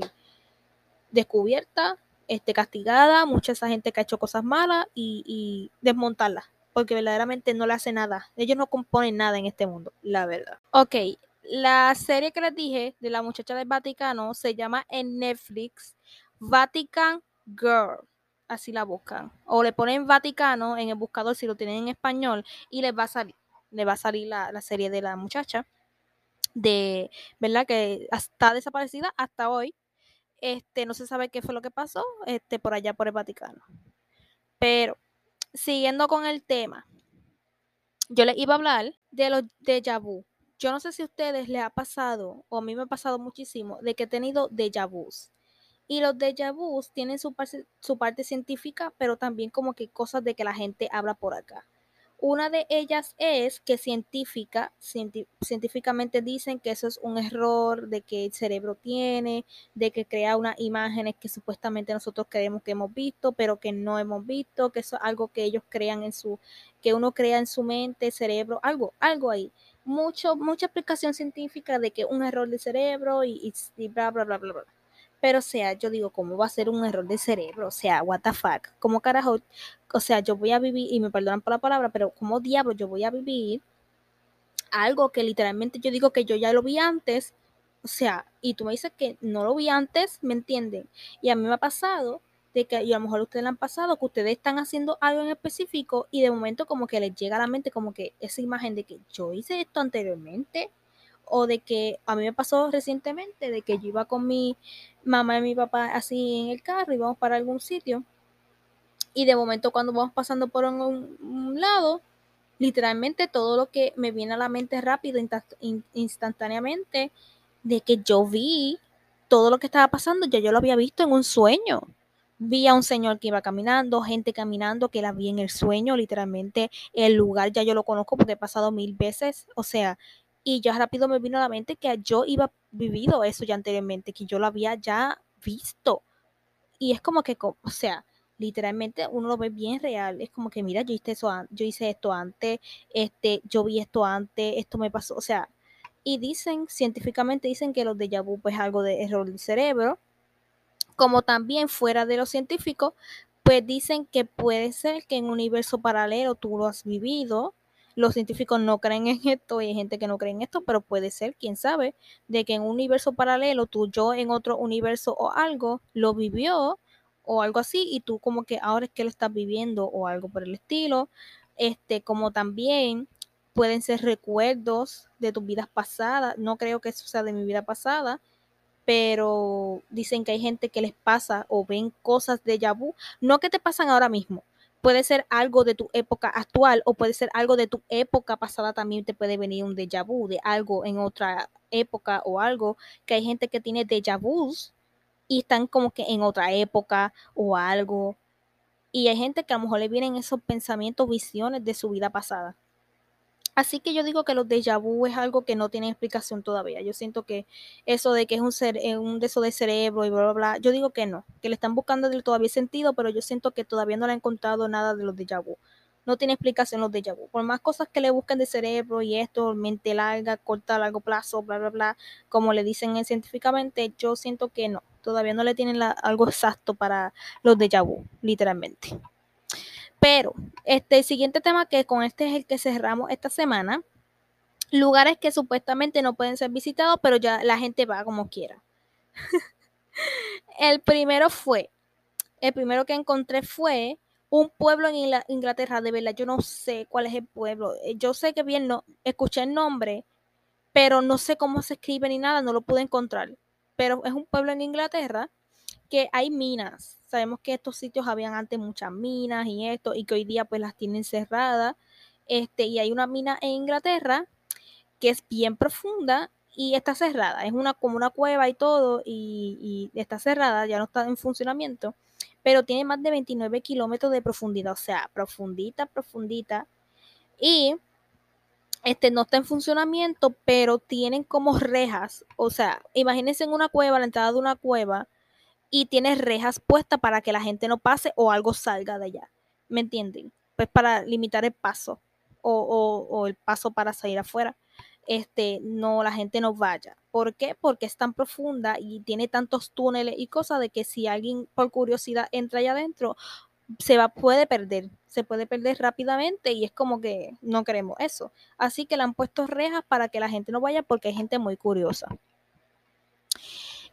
descubierta este, castigada, mucha esa gente que ha hecho cosas malas y, y desmontarla, porque verdaderamente no le hace nada. Ellos no componen nada en este mundo, la verdad. Ok, la serie que les dije de la muchacha del Vaticano se llama en Netflix Vatican Girl. Así la buscan. O le ponen Vaticano en el buscador si lo tienen en español y les va a salir. Le va a salir la, la serie de la muchacha. De, ¿verdad? Que está desaparecida hasta hoy este, no se sabe qué fue lo que pasó este, por allá por el Vaticano. Pero, siguiendo con el tema, yo les iba a hablar de los déjà vu. Yo no sé si a ustedes les ha pasado, o a mí me ha pasado muchísimo, de que he tenido déjà vus. Y los déjà vus tienen su parte, su parte científica, pero también como que cosas de que la gente habla por acá. Una de ellas es que científica, científicamente dicen que eso es un error de que el cerebro tiene, de que crea unas imágenes que supuestamente nosotros creemos que hemos visto, pero que no hemos visto, que eso es algo que ellos crean en su, que uno crea en su mente, cerebro, algo, algo ahí. Mucho, mucha explicación científica de que un error de cerebro y, y bla, bla, bla, bla, bla. Pero, o sea, yo digo, ¿cómo va a ser un error de cerebro? O sea, what the fuck. ¿Cómo carajo? O sea, yo voy a vivir, y me perdonan por la palabra, pero ¿cómo diablo yo voy a vivir algo que literalmente yo digo que yo ya lo vi antes? O sea, y tú me dices que no lo vi antes, ¿me entienden? Y a mí me ha pasado de que, y a lo mejor ustedes le han pasado, que ustedes están haciendo algo en específico y de momento como que les llega a la mente como que esa imagen de que yo hice esto anteriormente o de que a mí me pasó recientemente de que yo iba con mi mamá y mi papá así en el carro, íbamos para algún sitio y de momento cuando vamos pasando por un, lado, literalmente todo lo que me viene a la mente rápido, instantáneamente, de que yo vi todo lo que estaba pasando, ya yo lo había visto en un sueño. Vi a un señor que iba caminando, gente caminando que la vi en el sueño, literalmente el lugar ya yo lo conozco porque he pasado mil veces, o sea, y ya rápido me vino a la mente que yo iba vivido eso ya anteriormente, que yo lo había ya visto. Y es como que, o sea, literalmente uno lo ve bien real. Es como que, mira, yo hice, eso, yo hice esto antes, este, yo vi esto antes, esto me pasó. O sea, y dicen, científicamente dicen que los déjà vu pues, es algo de error del cerebro. Como también fuera de lo científico, pues dicen que puede ser que en un universo paralelo tú lo has vivido los científicos no creen en esto y hay gente que no cree en esto, pero puede ser, quién sabe, de que en un universo paralelo, tú, yo en otro universo o algo, lo vivió o algo así y tú como que ahora es que lo estás viviendo o algo por el estilo. Este, como también pueden ser recuerdos de tus vidas pasadas. No creo que eso sea de mi vida pasada, pero dicen que hay gente que les pasa o ven cosas de Yabu, no que te pasan ahora mismo, puede ser algo de tu época actual o puede ser algo de tu época pasada también te puede venir un déjà vu de algo en otra época o algo que hay gente que tiene déjà vus y están como que en otra época o algo y hay gente que a lo mejor le vienen esos pensamientos, visiones de su vida pasada. Así que yo digo que los déjà vu es algo que no tiene explicación todavía. Yo siento que eso de que es un, ser, un de eso de cerebro y bla, bla, bla, yo digo que no, que le están buscando todavía sentido, pero yo siento que todavía no le han encontrado nada de los déjà vu. No tiene explicación los déjà vu. Por más cosas que le busquen de cerebro y esto, mente larga, corta a largo plazo, bla, bla, bla, como le dicen científicamente, yo siento que no. Todavía no le tienen algo exacto para los déjà vu, literalmente. Pero este siguiente tema que con este es el que cerramos esta semana, lugares que supuestamente no pueden ser visitados, pero ya la gente va como quiera. el primero fue, el primero que encontré fue un pueblo en Inglaterra, de verdad, yo no sé cuál es el pueblo. Eh, yo sé que bien no, escuché el nombre, pero no sé cómo se escribe ni nada, no lo pude encontrar. Pero es un pueblo en Inglaterra que hay minas. Sabemos que estos sitios habían antes muchas minas y esto, y que hoy día pues las tienen cerradas. Este, y hay una mina en Inglaterra que es bien profunda y está cerrada. Es una como una cueva y todo, y, está cerrada, ya no está en funcionamiento, pero tiene más de 29 kilómetros de profundidad, o sea, profundita, profundita. Y este no está en funcionamiento, pero tienen como rejas, o sea, imagínense en una cueva, la entrada de una cueva, y tiene rejas puestas para que la gente no pase o algo salga de allá. ¿Me entienden? Pues para limitar el paso o, el paso para salir afuera. Este, no, la gente no vaya. ¿Por qué? Porque es tan profunda y tiene tantos túneles y cosas de que si alguien por curiosidad entra allá adentro, se va, puede perder, se puede perder rápidamente y es como que no queremos eso. Así que le han puesto rejas para que la gente no vaya porque hay gente muy curiosa.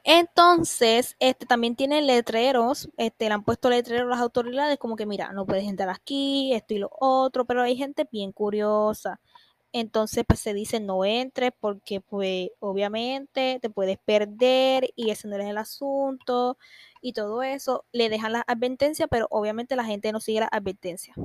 Entonces, este también tiene letreros, este, le han puesto letreros las autoridades como que mira, no puedes entrar aquí, esto y lo otro, pero hay gente bien curiosa. Entonces, pues se dice no entres porque pues obviamente te puedes perder y ese no es el asunto y todo eso. Le dejan las advertencias, pero obviamente la gente no sigue las advertencias.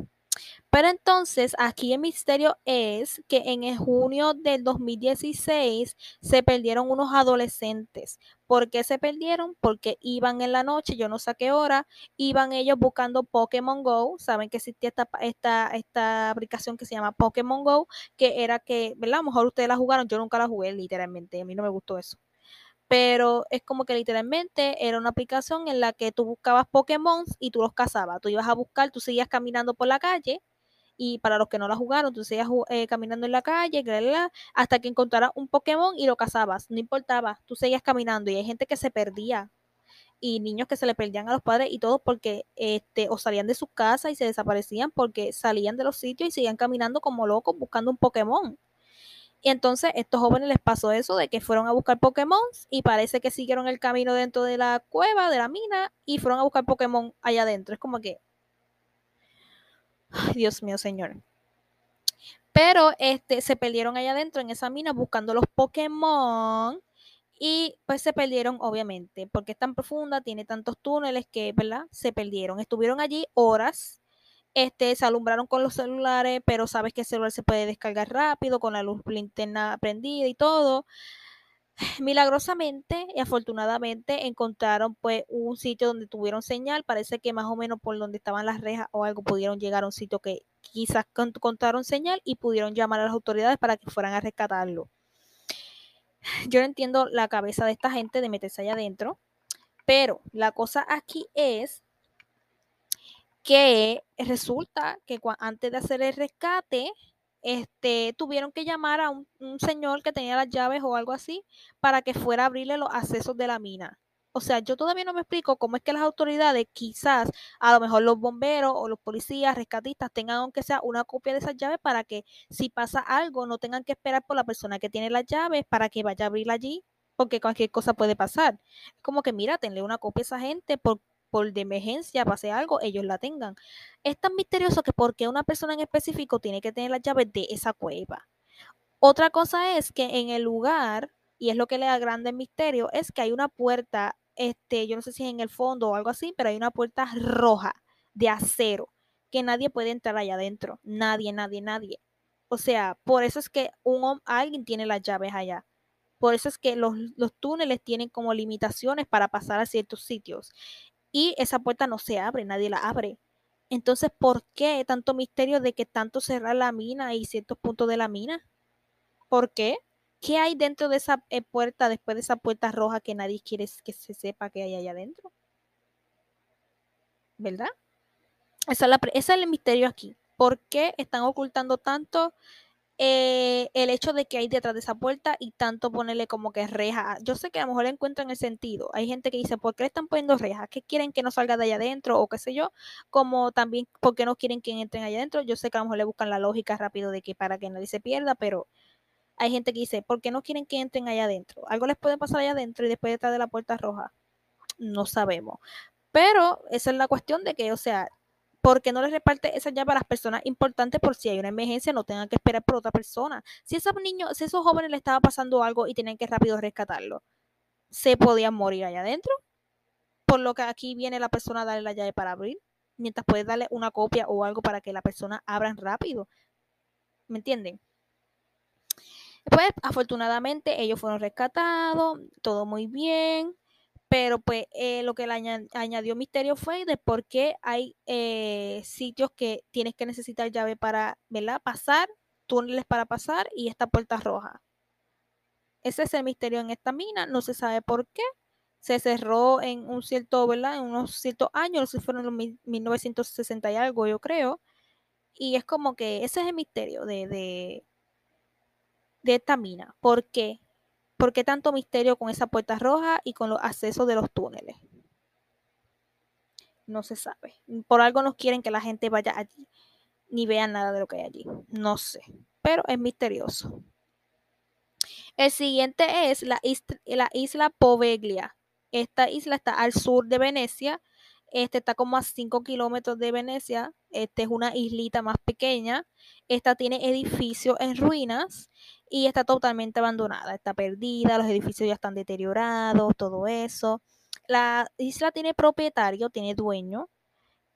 Pero entonces aquí el misterio es que en el junio del 2016 se perdieron unos adolescentes. ¿Por qué se perdieron? Porque iban en la noche, yo no sé a qué hora, iban ellos buscando Pokémon Go. Saben que existía esta, esta, esta aplicación que se llama Pokémon Go, que era que, ¿verdad? A lo mejor ustedes la jugaron, yo nunca la jugué literalmente, a mí no me gustó eso pero es como que literalmente era una aplicación en la que tú buscabas Pokémon y tú los cazabas. Tú ibas a buscar, tú seguías caminando por la calle y para los que no la jugaron, tú seguías eh, caminando en la calle, hasta que encontraras un Pokémon y lo cazabas. No importaba, tú seguías caminando y hay gente que se perdía y niños que se le perdían a los padres y todo porque este o salían de sus casas y se desaparecían porque salían de los sitios y seguían caminando como locos buscando un Pokémon. Y entonces estos jóvenes les pasó eso de que fueron a buscar Pokémon y parece que siguieron el camino dentro de la cueva, de la mina, y fueron a buscar Pokémon allá adentro. Es como que. Ay, Dios mío, señor. Pero este, se perdieron allá adentro en esa mina buscando los Pokémon. Y pues se perdieron, obviamente, porque es tan profunda, tiene tantos túneles que, ¿verdad? Se perdieron. Estuvieron allí horas este, se alumbraron con los celulares, pero sabes que el celular se puede descargar rápido con la luz linterna prendida y todo. Milagrosamente y afortunadamente encontraron pues un sitio donde tuvieron señal, parece que más o menos por donde estaban las rejas o algo pudieron llegar a un sitio que quizás contaron señal y pudieron llamar a las autoridades para que fueran a rescatarlo. Yo no entiendo la cabeza de esta gente de meterse allá adentro, pero la cosa aquí es que resulta que antes de hacer el rescate, este, tuvieron que llamar a un, señor que tenía las llaves o algo así para que fuera a abrirle los accesos de la mina. O sea, yo todavía no me explico cómo es que las autoridades, quizás a lo mejor los bomberos o los policías, rescatistas, tengan aunque sea una copia de esas llaves para que si pasa algo no tengan que esperar por la persona que tiene las llaves para que vaya a abrirla allí, porque cualquier cosa puede pasar. Es como que, mira, tenle una copia a esa gente por por de emergencia pase algo, ellos la tengan. Es tan misterioso que porque una persona en específico tiene que tener las llaves de esa cueva. Otra cosa es que en el lugar, y es lo que le da grande misterio, es que hay una puerta, este, yo no sé si es en el fondo o algo así, pero hay una puerta roja de acero que nadie puede entrar allá adentro. Nadie, nadie, nadie. O sea, por eso es que un, alguien tiene las llaves allá. Por eso es que los, los túneles tienen como limitaciones para pasar a ciertos sitios y esa puerta no se abre, nadie la abre. Entonces, ¿por qué tanto misterio de que tanto cerrar la mina y ciertos puntos de la mina? ¿Por qué? ¿Qué hay dentro de esa eh, puerta, después de esa puerta roja que nadie quiere que se sepa que hay allá adentro? ¿Verdad? Ese es el misterio aquí. ¿Por qué están ocultando tanto eh, el hecho de que hay detrás de esa puerta y tanto ponerle como que reja. Yo sé que a lo mejor le encuentran el sentido. Hay gente que dice, ¿por qué le están poniendo rejas? ¿Qué quieren que no salga de allá adentro? O qué sé yo. Como también, ¿por qué no quieren que entren allá adentro? Yo sé que a lo mejor le buscan la lógica rápido de que para que nadie se pierda, pero hay gente que dice, ¿por qué no quieren que entren allá adentro? Algo les puede pasar allá adentro y después detrás de la puerta roja. No sabemos. Pero esa es la cuestión de que, o sea, porque no les reparte esa llave a las personas importantes por si hay una emergencia, no tengan que esperar por otra persona. Si esos niños, si esos jóvenes le estaba pasando algo y tenían que rápido rescatarlo, se podían morir allá adentro. Por lo que aquí viene la persona a darle la llave para abrir, mientras puede darle una copia o algo para que la persona abran rápido. ¿Me entienden? Pues afortunadamente ellos fueron rescatados, todo muy bien. Pero pues eh, lo que le añadió misterio fue de por qué hay eh, sitios que tienes que necesitar llave para ¿verdad? pasar, túneles para pasar y esta puerta roja. Ese es el misterio en esta mina, no se sabe por qué. Se cerró en un cierto, ¿verdad? En unos ciertos años, no sé si fueron en 1960 y algo, yo creo. Y es como que ese es el misterio de, de, de esta mina. ¿Por qué? ¿Por qué tanto misterio con esa puerta roja y con los accesos de los túneles? No se sabe. Por algo no quieren que la gente vaya allí, ni vea nada de lo que hay allí. No sé, pero es misterioso. El siguiente es la, la isla Poveglia. Esta isla está al sur de Venecia. Este está como a 5 kilómetros de Venecia. Esta es una islita más pequeña. Esta tiene edificios en ruinas y está totalmente abandonada, está perdida, los edificios ya están deteriorados, todo eso. La isla tiene propietario, tiene dueño.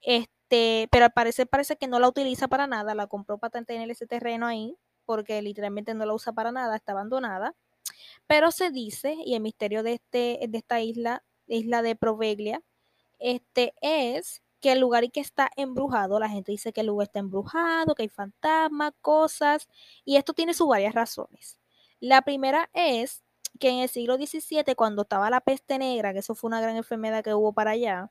Este, pero al parecer parece que no la utiliza para nada, la compró para tener ese terreno ahí, porque literalmente no la usa para nada, está abandonada. Pero se dice, y el misterio de, este, de esta isla, isla de Proveglia, este es que el lugar y que está embrujado, la gente dice que el lugar está embrujado, que hay fantasmas, cosas, y esto tiene sus varias razones. La primera es que en el siglo XVII, cuando estaba la peste negra, que eso fue una gran enfermedad que hubo para allá,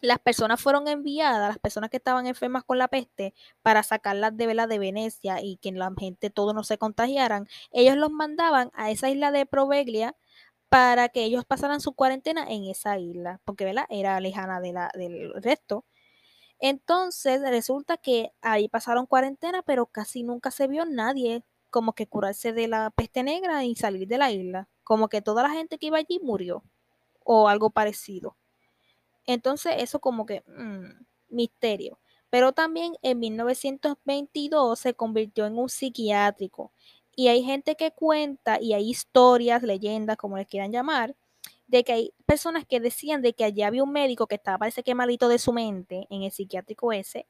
las personas fueron enviadas, las personas que estaban enfermas con la peste, para sacarlas de vela de Venecia y que la gente todo no se contagiaran, ellos los mandaban a esa isla de Proveglia para que ellos pasaran su cuarentena en esa isla, porque ¿verdad? era lejana de la, del resto. Entonces resulta que ahí pasaron cuarentena, pero casi nunca se vio nadie como que curarse de la peste negra y salir de la isla. Como que toda la gente que iba allí murió o algo parecido. Entonces eso como que mmm, misterio. Pero también en 1922 se convirtió en un psiquiátrico. Y hay gente que cuenta y hay historias, leyendas, como les quieran llamar, de que hay personas que decían de que allí había un médico que estaba, parece que malito de su mente, en el psiquiátrico ese,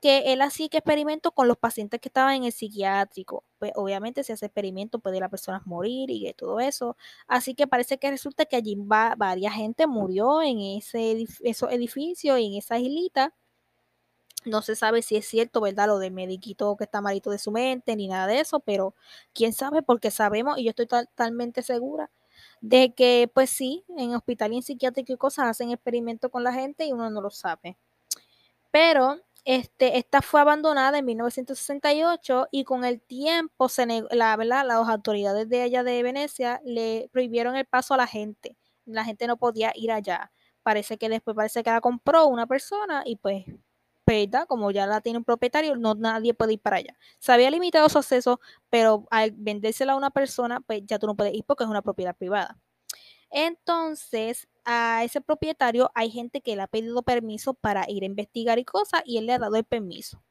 que él hacía que experimentos con los pacientes que estaban en el psiquiátrico. Pues obviamente si hace experimento puede la persona morir y todo eso. Así que parece que resulta que allí va, varias gente murió en ese esos edificios y en esa islita. No se sabe si es cierto, ¿verdad? Lo del mediquito que está malito de su mente, ni nada de eso, pero quién sabe, porque sabemos, y yo estoy totalmente segura, de que, pues sí, en hospital y en psiquiátrico y cosas hacen experimentos con la gente y uno no lo sabe. Pero este, esta fue abandonada en 1968 y con el tiempo se la, ¿verdad? las autoridades de allá de Venecia le prohibieron el paso a la gente. La gente no podía ir allá. Parece que después parece que la compró una persona y pues, como ya la tiene un propietario, no nadie puede ir para allá. Se había limitado su acceso, pero al vendérsela a una persona, pues ya tú no puedes ir porque es una propiedad privada. Entonces, a ese propietario hay gente que le ha pedido permiso para ir a investigar y cosas y él le ha dado el permiso.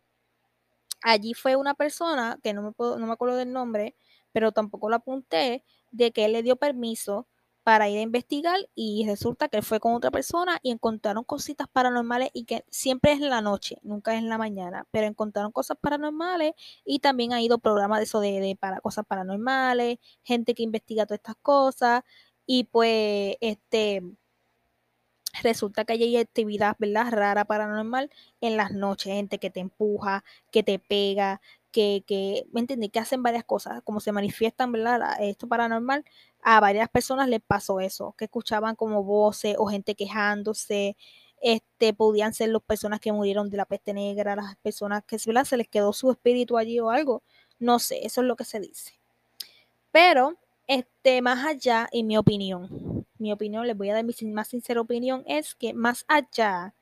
Allí fue una persona, que no me, no me acuerdo del nombre, pero tampoco lo apunté, de que él le dio permiso para ir a investigar y resulta que él fue con otra persona y encontraron cositas paranormales y que siempre es en la noche, nunca es en la mañana, pero encontraron cosas paranormales y también ha ido programas de eso de, de para cosas paranormales, gente que investiga todas estas cosas y pues, este, resulta que hay actividad, ¿verdad? Rara, paranormal en las noches, gente que te empuja, que te pega, que, que ¿me entiendes? Que hacen varias cosas, como se manifiestan, ¿verdad? Esto paranormal, a varias personas les pasó eso, que escuchaban como voces o gente quejándose, este, podían ser las personas que murieron de la peste negra, las personas que se les quedó su espíritu allí o algo, no sé, eso es lo que se dice. Pero este, más allá, en mi opinión, mi opinión, les voy a dar mi más sincera opinión, es que más allá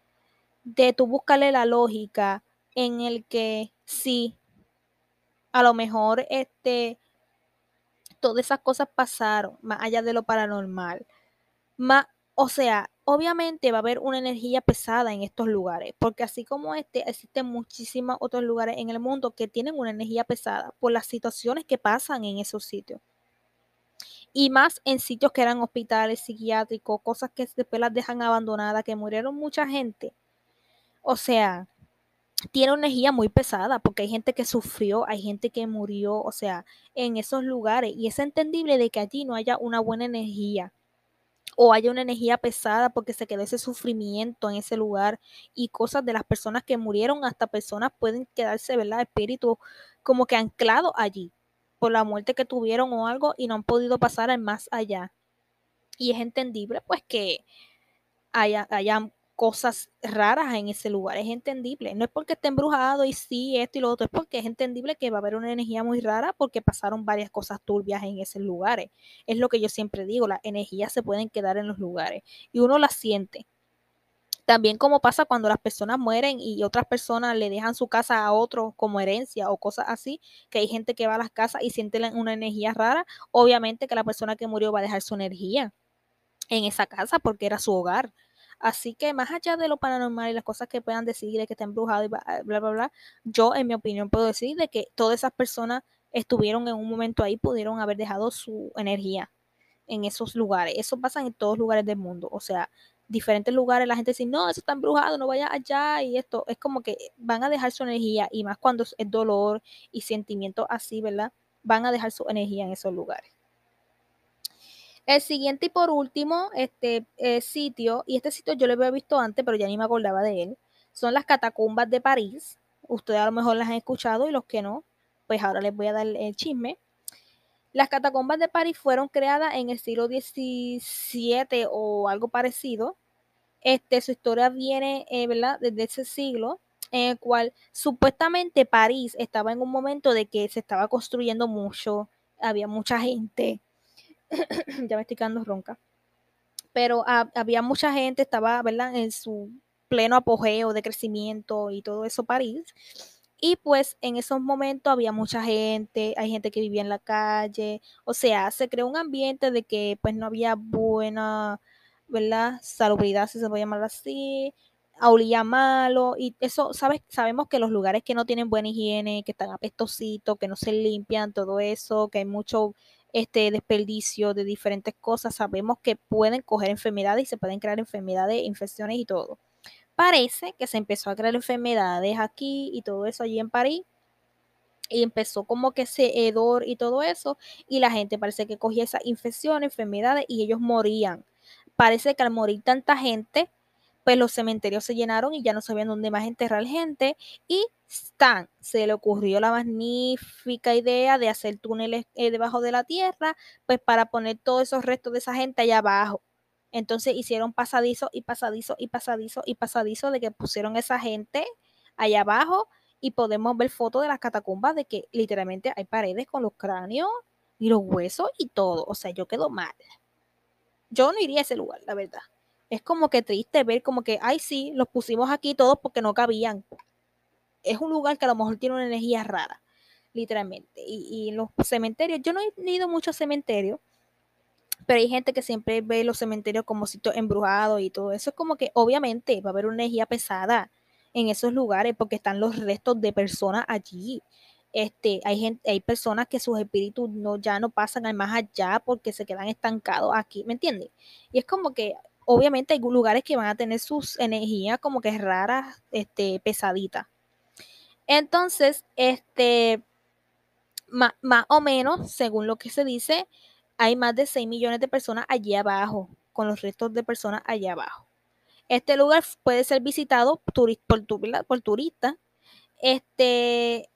de tú buscarle la lógica en el que sí, a lo mejor este, todas esas cosas pasaron, más allá de lo paranormal. Más, o sea, obviamente va a haber una energía pesada en estos lugares, porque así como este, existen muchísimos otros lugares en el mundo que tienen una energía pesada por las situaciones que pasan en esos sitios y más en sitios que eran hospitales psiquiátricos, cosas que después las dejan abandonadas, que murieron mucha gente. O sea, tiene una energía muy pesada porque hay gente que sufrió, hay gente que murió, o sea, en esos lugares. Y es entendible de que allí no haya una buena energía o haya una energía pesada porque se quedó ese sufrimiento en ese lugar y cosas de las personas que murieron, hasta personas pueden quedarse, ¿verdad? Espíritu como que anclado allí por la muerte que tuvieron o algo y no han podido pasar al más allá. Y es entendible pues que haya, cosas raras en ese lugar, es entendible. No es porque esté embrujado y sí, esto y lo otro, es porque es entendible que va a haber una energía muy rara porque pasaron varias cosas turbias en esos lugares. Es lo que yo siempre digo, las energías se pueden quedar en los lugares y uno las siente. También como pasa cuando las personas mueren y otras personas le dejan su casa a otros como herencia o cosas así, que hay gente que va a las casas y siente una energía rara, obviamente que la persona que murió va a dejar su energía en esa casa porque era su hogar. Así que más allá de lo paranormal y las cosas que puedan decir de que está embrujado y bla, bla, bla, yo en mi opinión puedo decir de que todas esas personas estuvieron en un momento ahí, pudieron haber dejado su energía en esos lugares. Eso pasa en todos lugares del mundo. O sea, diferentes lugares la gente dice, no, eso está embrujado, no vaya allá y esto, es como que van a dejar su energía y más cuando es dolor y sentimiento así, ¿verdad? Van a dejar su energía en esos lugares. El siguiente y por último, este eh, sitio, y este sitio yo lo había visto antes, pero ya ni me acordaba de él, son las catacumbas de París. Ustedes a lo mejor las han escuchado y los que no, pues ahora les voy a dar el chisme. Las catacumbas de París fueron creadas en el siglo XVII o algo parecido. Este, su historia viene, eh. Desde ese siglo, en el cual supuestamente París estaba en un momento de que se estaba construyendo mucho, había mucha gente. ya me estoy quedando ronca. Pero había mucha gente, estaba, ¿verdad? En su pleno apogeo de crecimiento y todo eso París. Y pues en esos momentos había mucha gente, hay gente que vivía en la calle, o sea, se creó un ambiente de que pues no había buena, ¿verdad? Salubridad, si se puede llamar así, olía malo, y eso, ¿sabes? Sabemos que los lugares que no tienen buena higiene, que están apestositos, que no se limpian, todo eso, que hay mucho este desperdicio de diferentes cosas, sabemos que pueden coger enfermedades y se pueden crear enfermedades, infecciones y todo parece que se empezó a crear enfermedades aquí y todo eso allí en París. Y empezó como que ese hedor y todo eso. Y la gente parece que cogía esas infecciones, enfermedades y ellos morían. Parece que al morir tanta gente, pues los cementerios se llenaron y ya no sabían dónde más enterrar gente. Y Stan se le ocurrió la magnífica idea de hacer túneles eh, debajo de la tierra, pues para poner todos esos restos de esa gente allá abajo. Entonces hicieron pasadizo y pasadizo y pasadizo y pasadizo de que pusieron esa gente allá abajo y podemos ver fotos de las catacumbas de que literalmente hay paredes con los cráneos y los huesos y todo. O sea, yo quedo mal. Yo no iría a ese lugar, la verdad. Es como que triste ver como que, ay, sí, los pusimos aquí todos porque no cabían. Es un lugar que a lo mejor tiene una energía rara, literalmente. Y, y los cementerios, yo no he ido mucho cementerios, pero hay gente que siempre ve los cementerios como sitios embrujados y todo eso. Es como que obviamente va a haber una energía pesada en esos lugares porque están los restos de personas allí. Este, hay gente, hay personas que sus espíritus no, ya no pasan al más allá porque se quedan estancados aquí, ¿me entiendes? Y es como que obviamente hay lugares que van a tener sus energías como que raras, este, pesaditas. Entonces, este, más o menos, según lo que se dice, hay más de 6 millones de personas allí abajo, con los restos de personas allá abajo. Este lugar puede ser visitado por, turistas, este,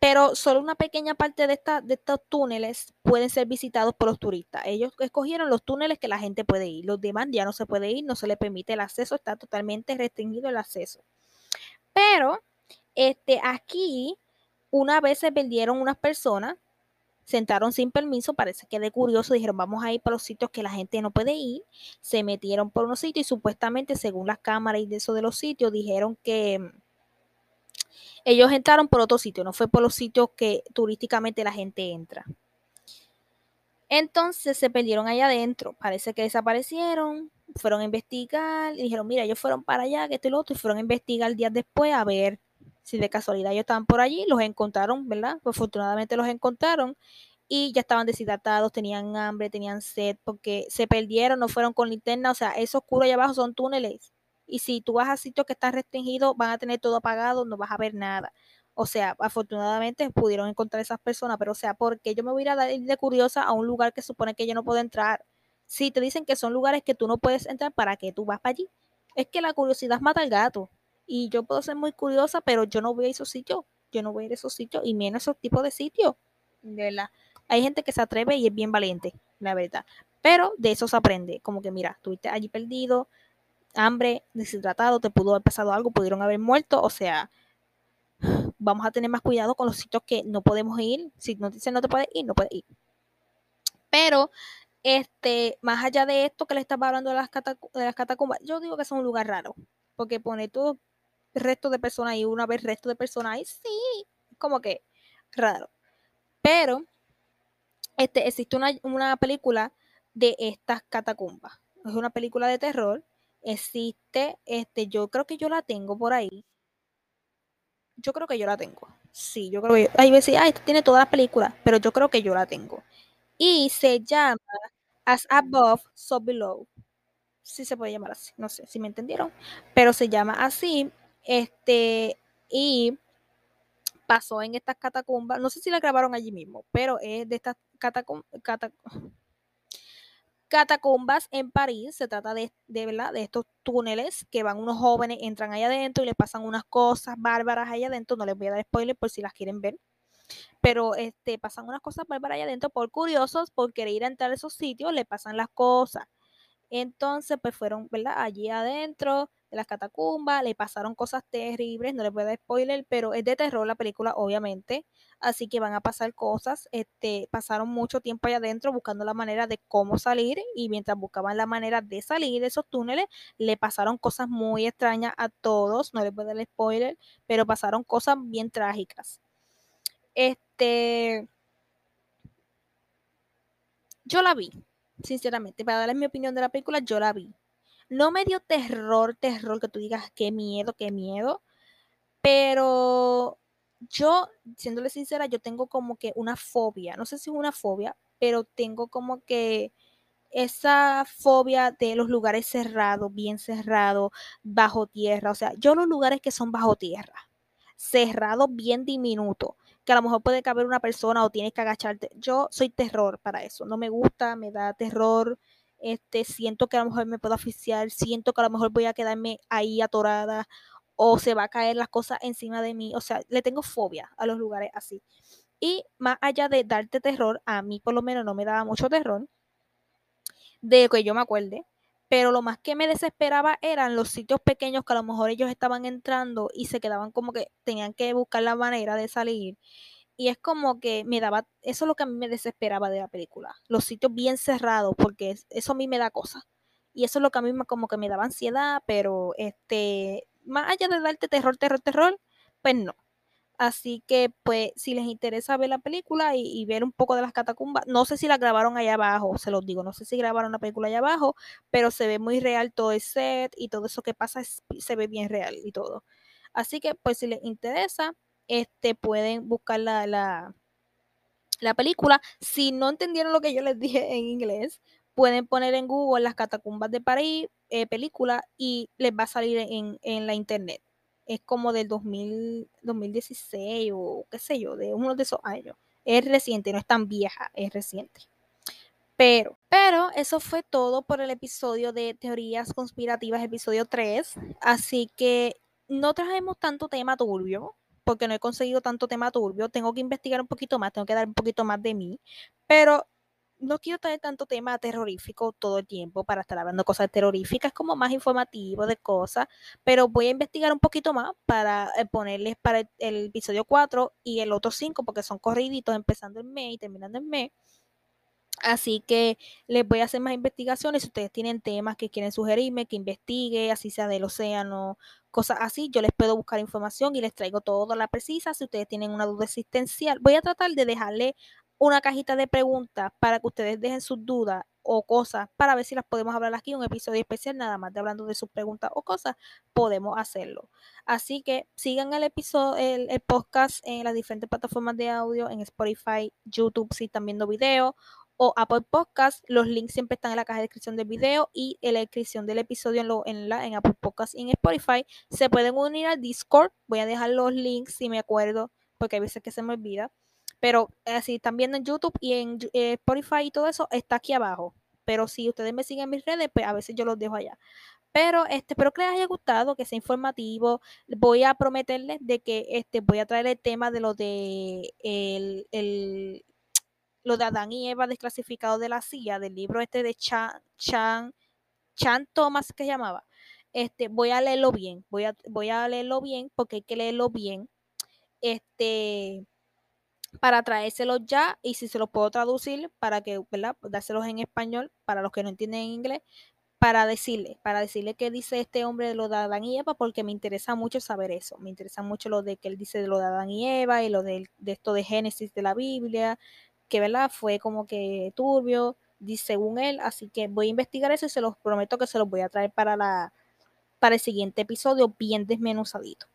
pero solo una pequeña parte de, de estos túneles pueden ser visitados por los turistas. Ellos escogieron los túneles que la gente puede ir. Los demás ya no se puede ir, no se le permite el acceso, está totalmente restringido el acceso. Pero este, aquí una vez se perdieron unas personas sentaron sin permiso, parece que de curioso, dijeron vamos a ir para los sitios que la gente no puede ir, se metieron por unos sitios y supuestamente según las cámaras y de eso de los sitios dijeron que ellos entraron por otro sitio, no fue por los sitios que turísticamente la gente entra. Entonces se perdieron allá adentro, parece que desaparecieron, fueron a investigar y dijeron, mira, ellos fueron para allá, que esto y lo otro, y fueron a investigar días después a ver si de casualidad ellos estaban por allí, los encontraron, ¿verdad? Pues afortunadamente los encontraron y ya estaban deshidratados, tenían hambre, tenían sed, porque se perdieron, no fueron con linterna, o sea, eso oscuro allá abajo son túneles. Y si tú vas a sitios que están restringidos, van a tener todo apagado, no vas a ver nada. O sea, afortunadamente pudieron encontrar esas personas, pero o sea, porque yo me voy a ir a dar de curiosa a un lugar que supone que yo no puedo entrar. Si te dicen que son lugares que tú no puedes entrar, ¿para qué tú vas para allí? Es que la curiosidad mata al gato y yo puedo ser muy curiosa, pero yo no voy a esos sitios, yo no voy a ir a esos sitios y menos esos tipos de sitios, verdad. Hay gente que se atreve y es bien valiente, la verdad. Pero de eso se aprende, como que mira, estuviste allí perdido, hambre, deshidratado, te pudo haber pasado algo, pudieron haber muerto, o sea, vamos a tener más cuidado con los sitios que no podemos ir. Si nos dicen no te puedes ir, no puedes ir. Pero, este, más allá de esto que le estaba hablando de las, de las catacumbas, yo digo que es un lugar raro, porque pone todo resto de personas y una vez resto de personas ahí, sí, como que raro. Pero este, existe una, una película de estas catacumbas. Es una película de terror. Existe, este, yo creo que yo la tengo por ahí. Yo creo que yo la tengo. Sí, yo creo que. Hay veces, ah, esto tiene todas las películas, pero yo creo que yo la tengo. Y se llama As Above, So Below. si se puede llamar así, no sé si me entendieron, pero se llama así, este, y pasó en estas catacumbas, no sé si la grabaron allí mismo, pero es de estas catacumbas, catacumbas en París, se trata de, de, de estos túneles que van unos jóvenes, entran allá adentro y les pasan unas cosas bárbaras allá adentro, no les voy a dar spoiler por si las quieren ver, pero este, pasan unas cosas bárbaras allá adentro por curiosos, por querer ir a entrar a esos sitios, le pasan las cosas. Entonces, pues fueron, ¿verdad? Allí adentro de las catacumbas, le pasaron cosas terribles, no les voy a dar spoiler, pero es de terror la película, obviamente, así que van a pasar cosas, este, pasaron mucho tiempo allá adentro buscando la manera de cómo salir y mientras buscaban la manera de salir de esos túneles, le pasaron cosas muy extrañas a todos, no les voy a dar spoiler, pero pasaron cosas bien trágicas. Este, yo la vi, sinceramente, para darles mi opinión de la película, yo la vi. No me dio terror, terror, que tú digas qué miedo, qué miedo, pero yo, siéndole sincera, yo tengo como que una fobia, no sé si es una fobia, pero tengo como que esa fobia de los lugares cerrados, bien cerrados, bajo tierra, o sea, yo los lugares que son bajo tierra, cerrados, bien diminutos, que a lo mejor puede caber una persona o tienes que agacharte. Yo soy terror para eso, no me gusta, me da terror. Este, siento que a lo mejor me puedo asfixiar, siento que a lo mejor voy a quedarme ahí atorada o se va a caer las cosas encima de mí, o sea, le tengo fobia a los lugares así. Y más allá de darte terror, a mí por lo menos no me daba mucho terror, de que yo me acuerde, pero lo más que me desesperaba eran los sitios pequeños que a lo mejor ellos estaban entrando y se quedaban como que tenían que buscar la manera de salir. Y es como que me daba, eso es lo que a mí me desesperaba de la película, los sitios bien cerrados, porque eso a mí me da cosa. Y eso es lo que a mí me, como que me daba ansiedad, pero este, más allá de darte terror, terror, terror, pues no. Así que, pues, si les interesa ver la película y, ver un poco de las catacumbas, no sé si la grabaron allá abajo, se los digo, no sé si grabaron la película allá abajo, pero se ve muy real todo el set y todo eso que pasa se ve bien real y todo. Así que, pues, si les interesa, este, pueden buscar la, la, la película. Si no entendieron lo que yo les dije en inglés, pueden poner en Google las catacumbas de París, eh, película, y les va a salir en, en la internet es como del 2000, 2016 o qué sé yo, de uno de esos años. Es reciente, no es tan vieja, es reciente. Pero, pero eso fue todo por el episodio de Teorías Conspirativas, episodio 3. Así que no trajemos tanto tema turbio, porque no he conseguido tanto tema turbio. Tengo que investigar un poquito más, tengo que dar un poquito más de mí. Pero no quiero traer tanto tema terrorífico todo el tiempo para estar hablando cosas terroríficas, como más informativo de cosas, pero voy a investigar un poquito más para eh, ponerles para el, episodio 4 y el otro 5, porque son corriditos empezando en mes y terminando en mes. Así que les voy a hacer más investigaciones. Si ustedes tienen temas que quieren sugerirme, que investigue, así sea del océano, cosas así, yo les puedo buscar información y les traigo toda la precisa. Si ustedes tienen una duda existencial, voy a tratar de dejarle una cajita de preguntas para que ustedes dejen sus dudas o cosas para ver si las podemos hablar aquí, un episodio especial nada más de hablando de sus preguntas o cosas, podemos hacerlo. Así que sigan el episodio, el, podcast en las diferentes plataformas de audio, en Spotify, YouTube si están viendo video o Apple Podcast. Los links siempre están en la caja de descripción del video y en la descripción del episodio en, en, la, en Apple Podcast y en Spotify. Se pueden unir al Discord. Voy a dejar los links si me acuerdo, porque hay veces que se me olvida. Pero eh, si están viendo en YouTube y en eh, Spotify y todo eso, está aquí abajo. Pero si ustedes me siguen en mis redes, pues a veces yo los dejo allá. Pero este, espero que les haya gustado, que sea informativo. Voy a prometerles de que este, voy a traer el tema de lo de el lo de Adán y Eva desclasificado de la CIA, del libro este de Chan, Chan, Chan Thomas que llamaba. Este, voy a leerlo bien, voy a, voy a leerlo bien porque hay que leerlo bien. Este, para traérselos ya y si se los puedo traducir para que, ¿verdad? Dárselos en español para los que no entienden inglés, para decirle, para decirle qué dice este hombre de lo de Adán y Eva, porque me interesa mucho saber eso, me interesa mucho lo de que él dice de lo de Adán y Eva y lo de, de esto de Génesis de la Biblia, que, ¿verdad? Fue como que turbio, dice según él, así que voy a investigar eso y se los prometo que se los voy a traer para la para el siguiente episodio bien desmenuzadito.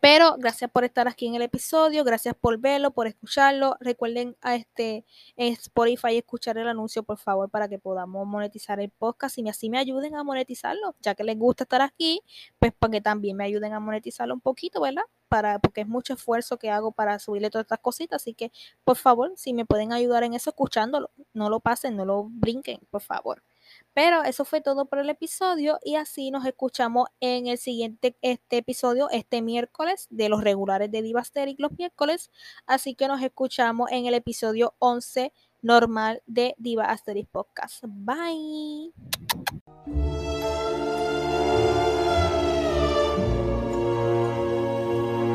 Pero gracias por estar aquí en el episodio, gracias por verlo, por escucharlo. Recuerden a este Spotify escuchar el anuncio, por favor, para que podamos monetizar el podcast y así me ayuden a monetizarlo, ya que les gusta estar aquí, pues para que también me ayuden a monetizarlo un poquito, ¿verdad? Para, porque es mucho esfuerzo que hago para subirle todas estas cositas, así que por favor, si me pueden ayudar en eso escuchándolo, no lo pasen, no lo brinquen, por favor. Pero eso fue todo por el episodio y así nos escuchamos en el siguiente este episodio este miércoles de los regulares de Divasteric los miércoles. Así que nos escuchamos en el episodio 11 normal de Diva Asterix Podcast. Bye.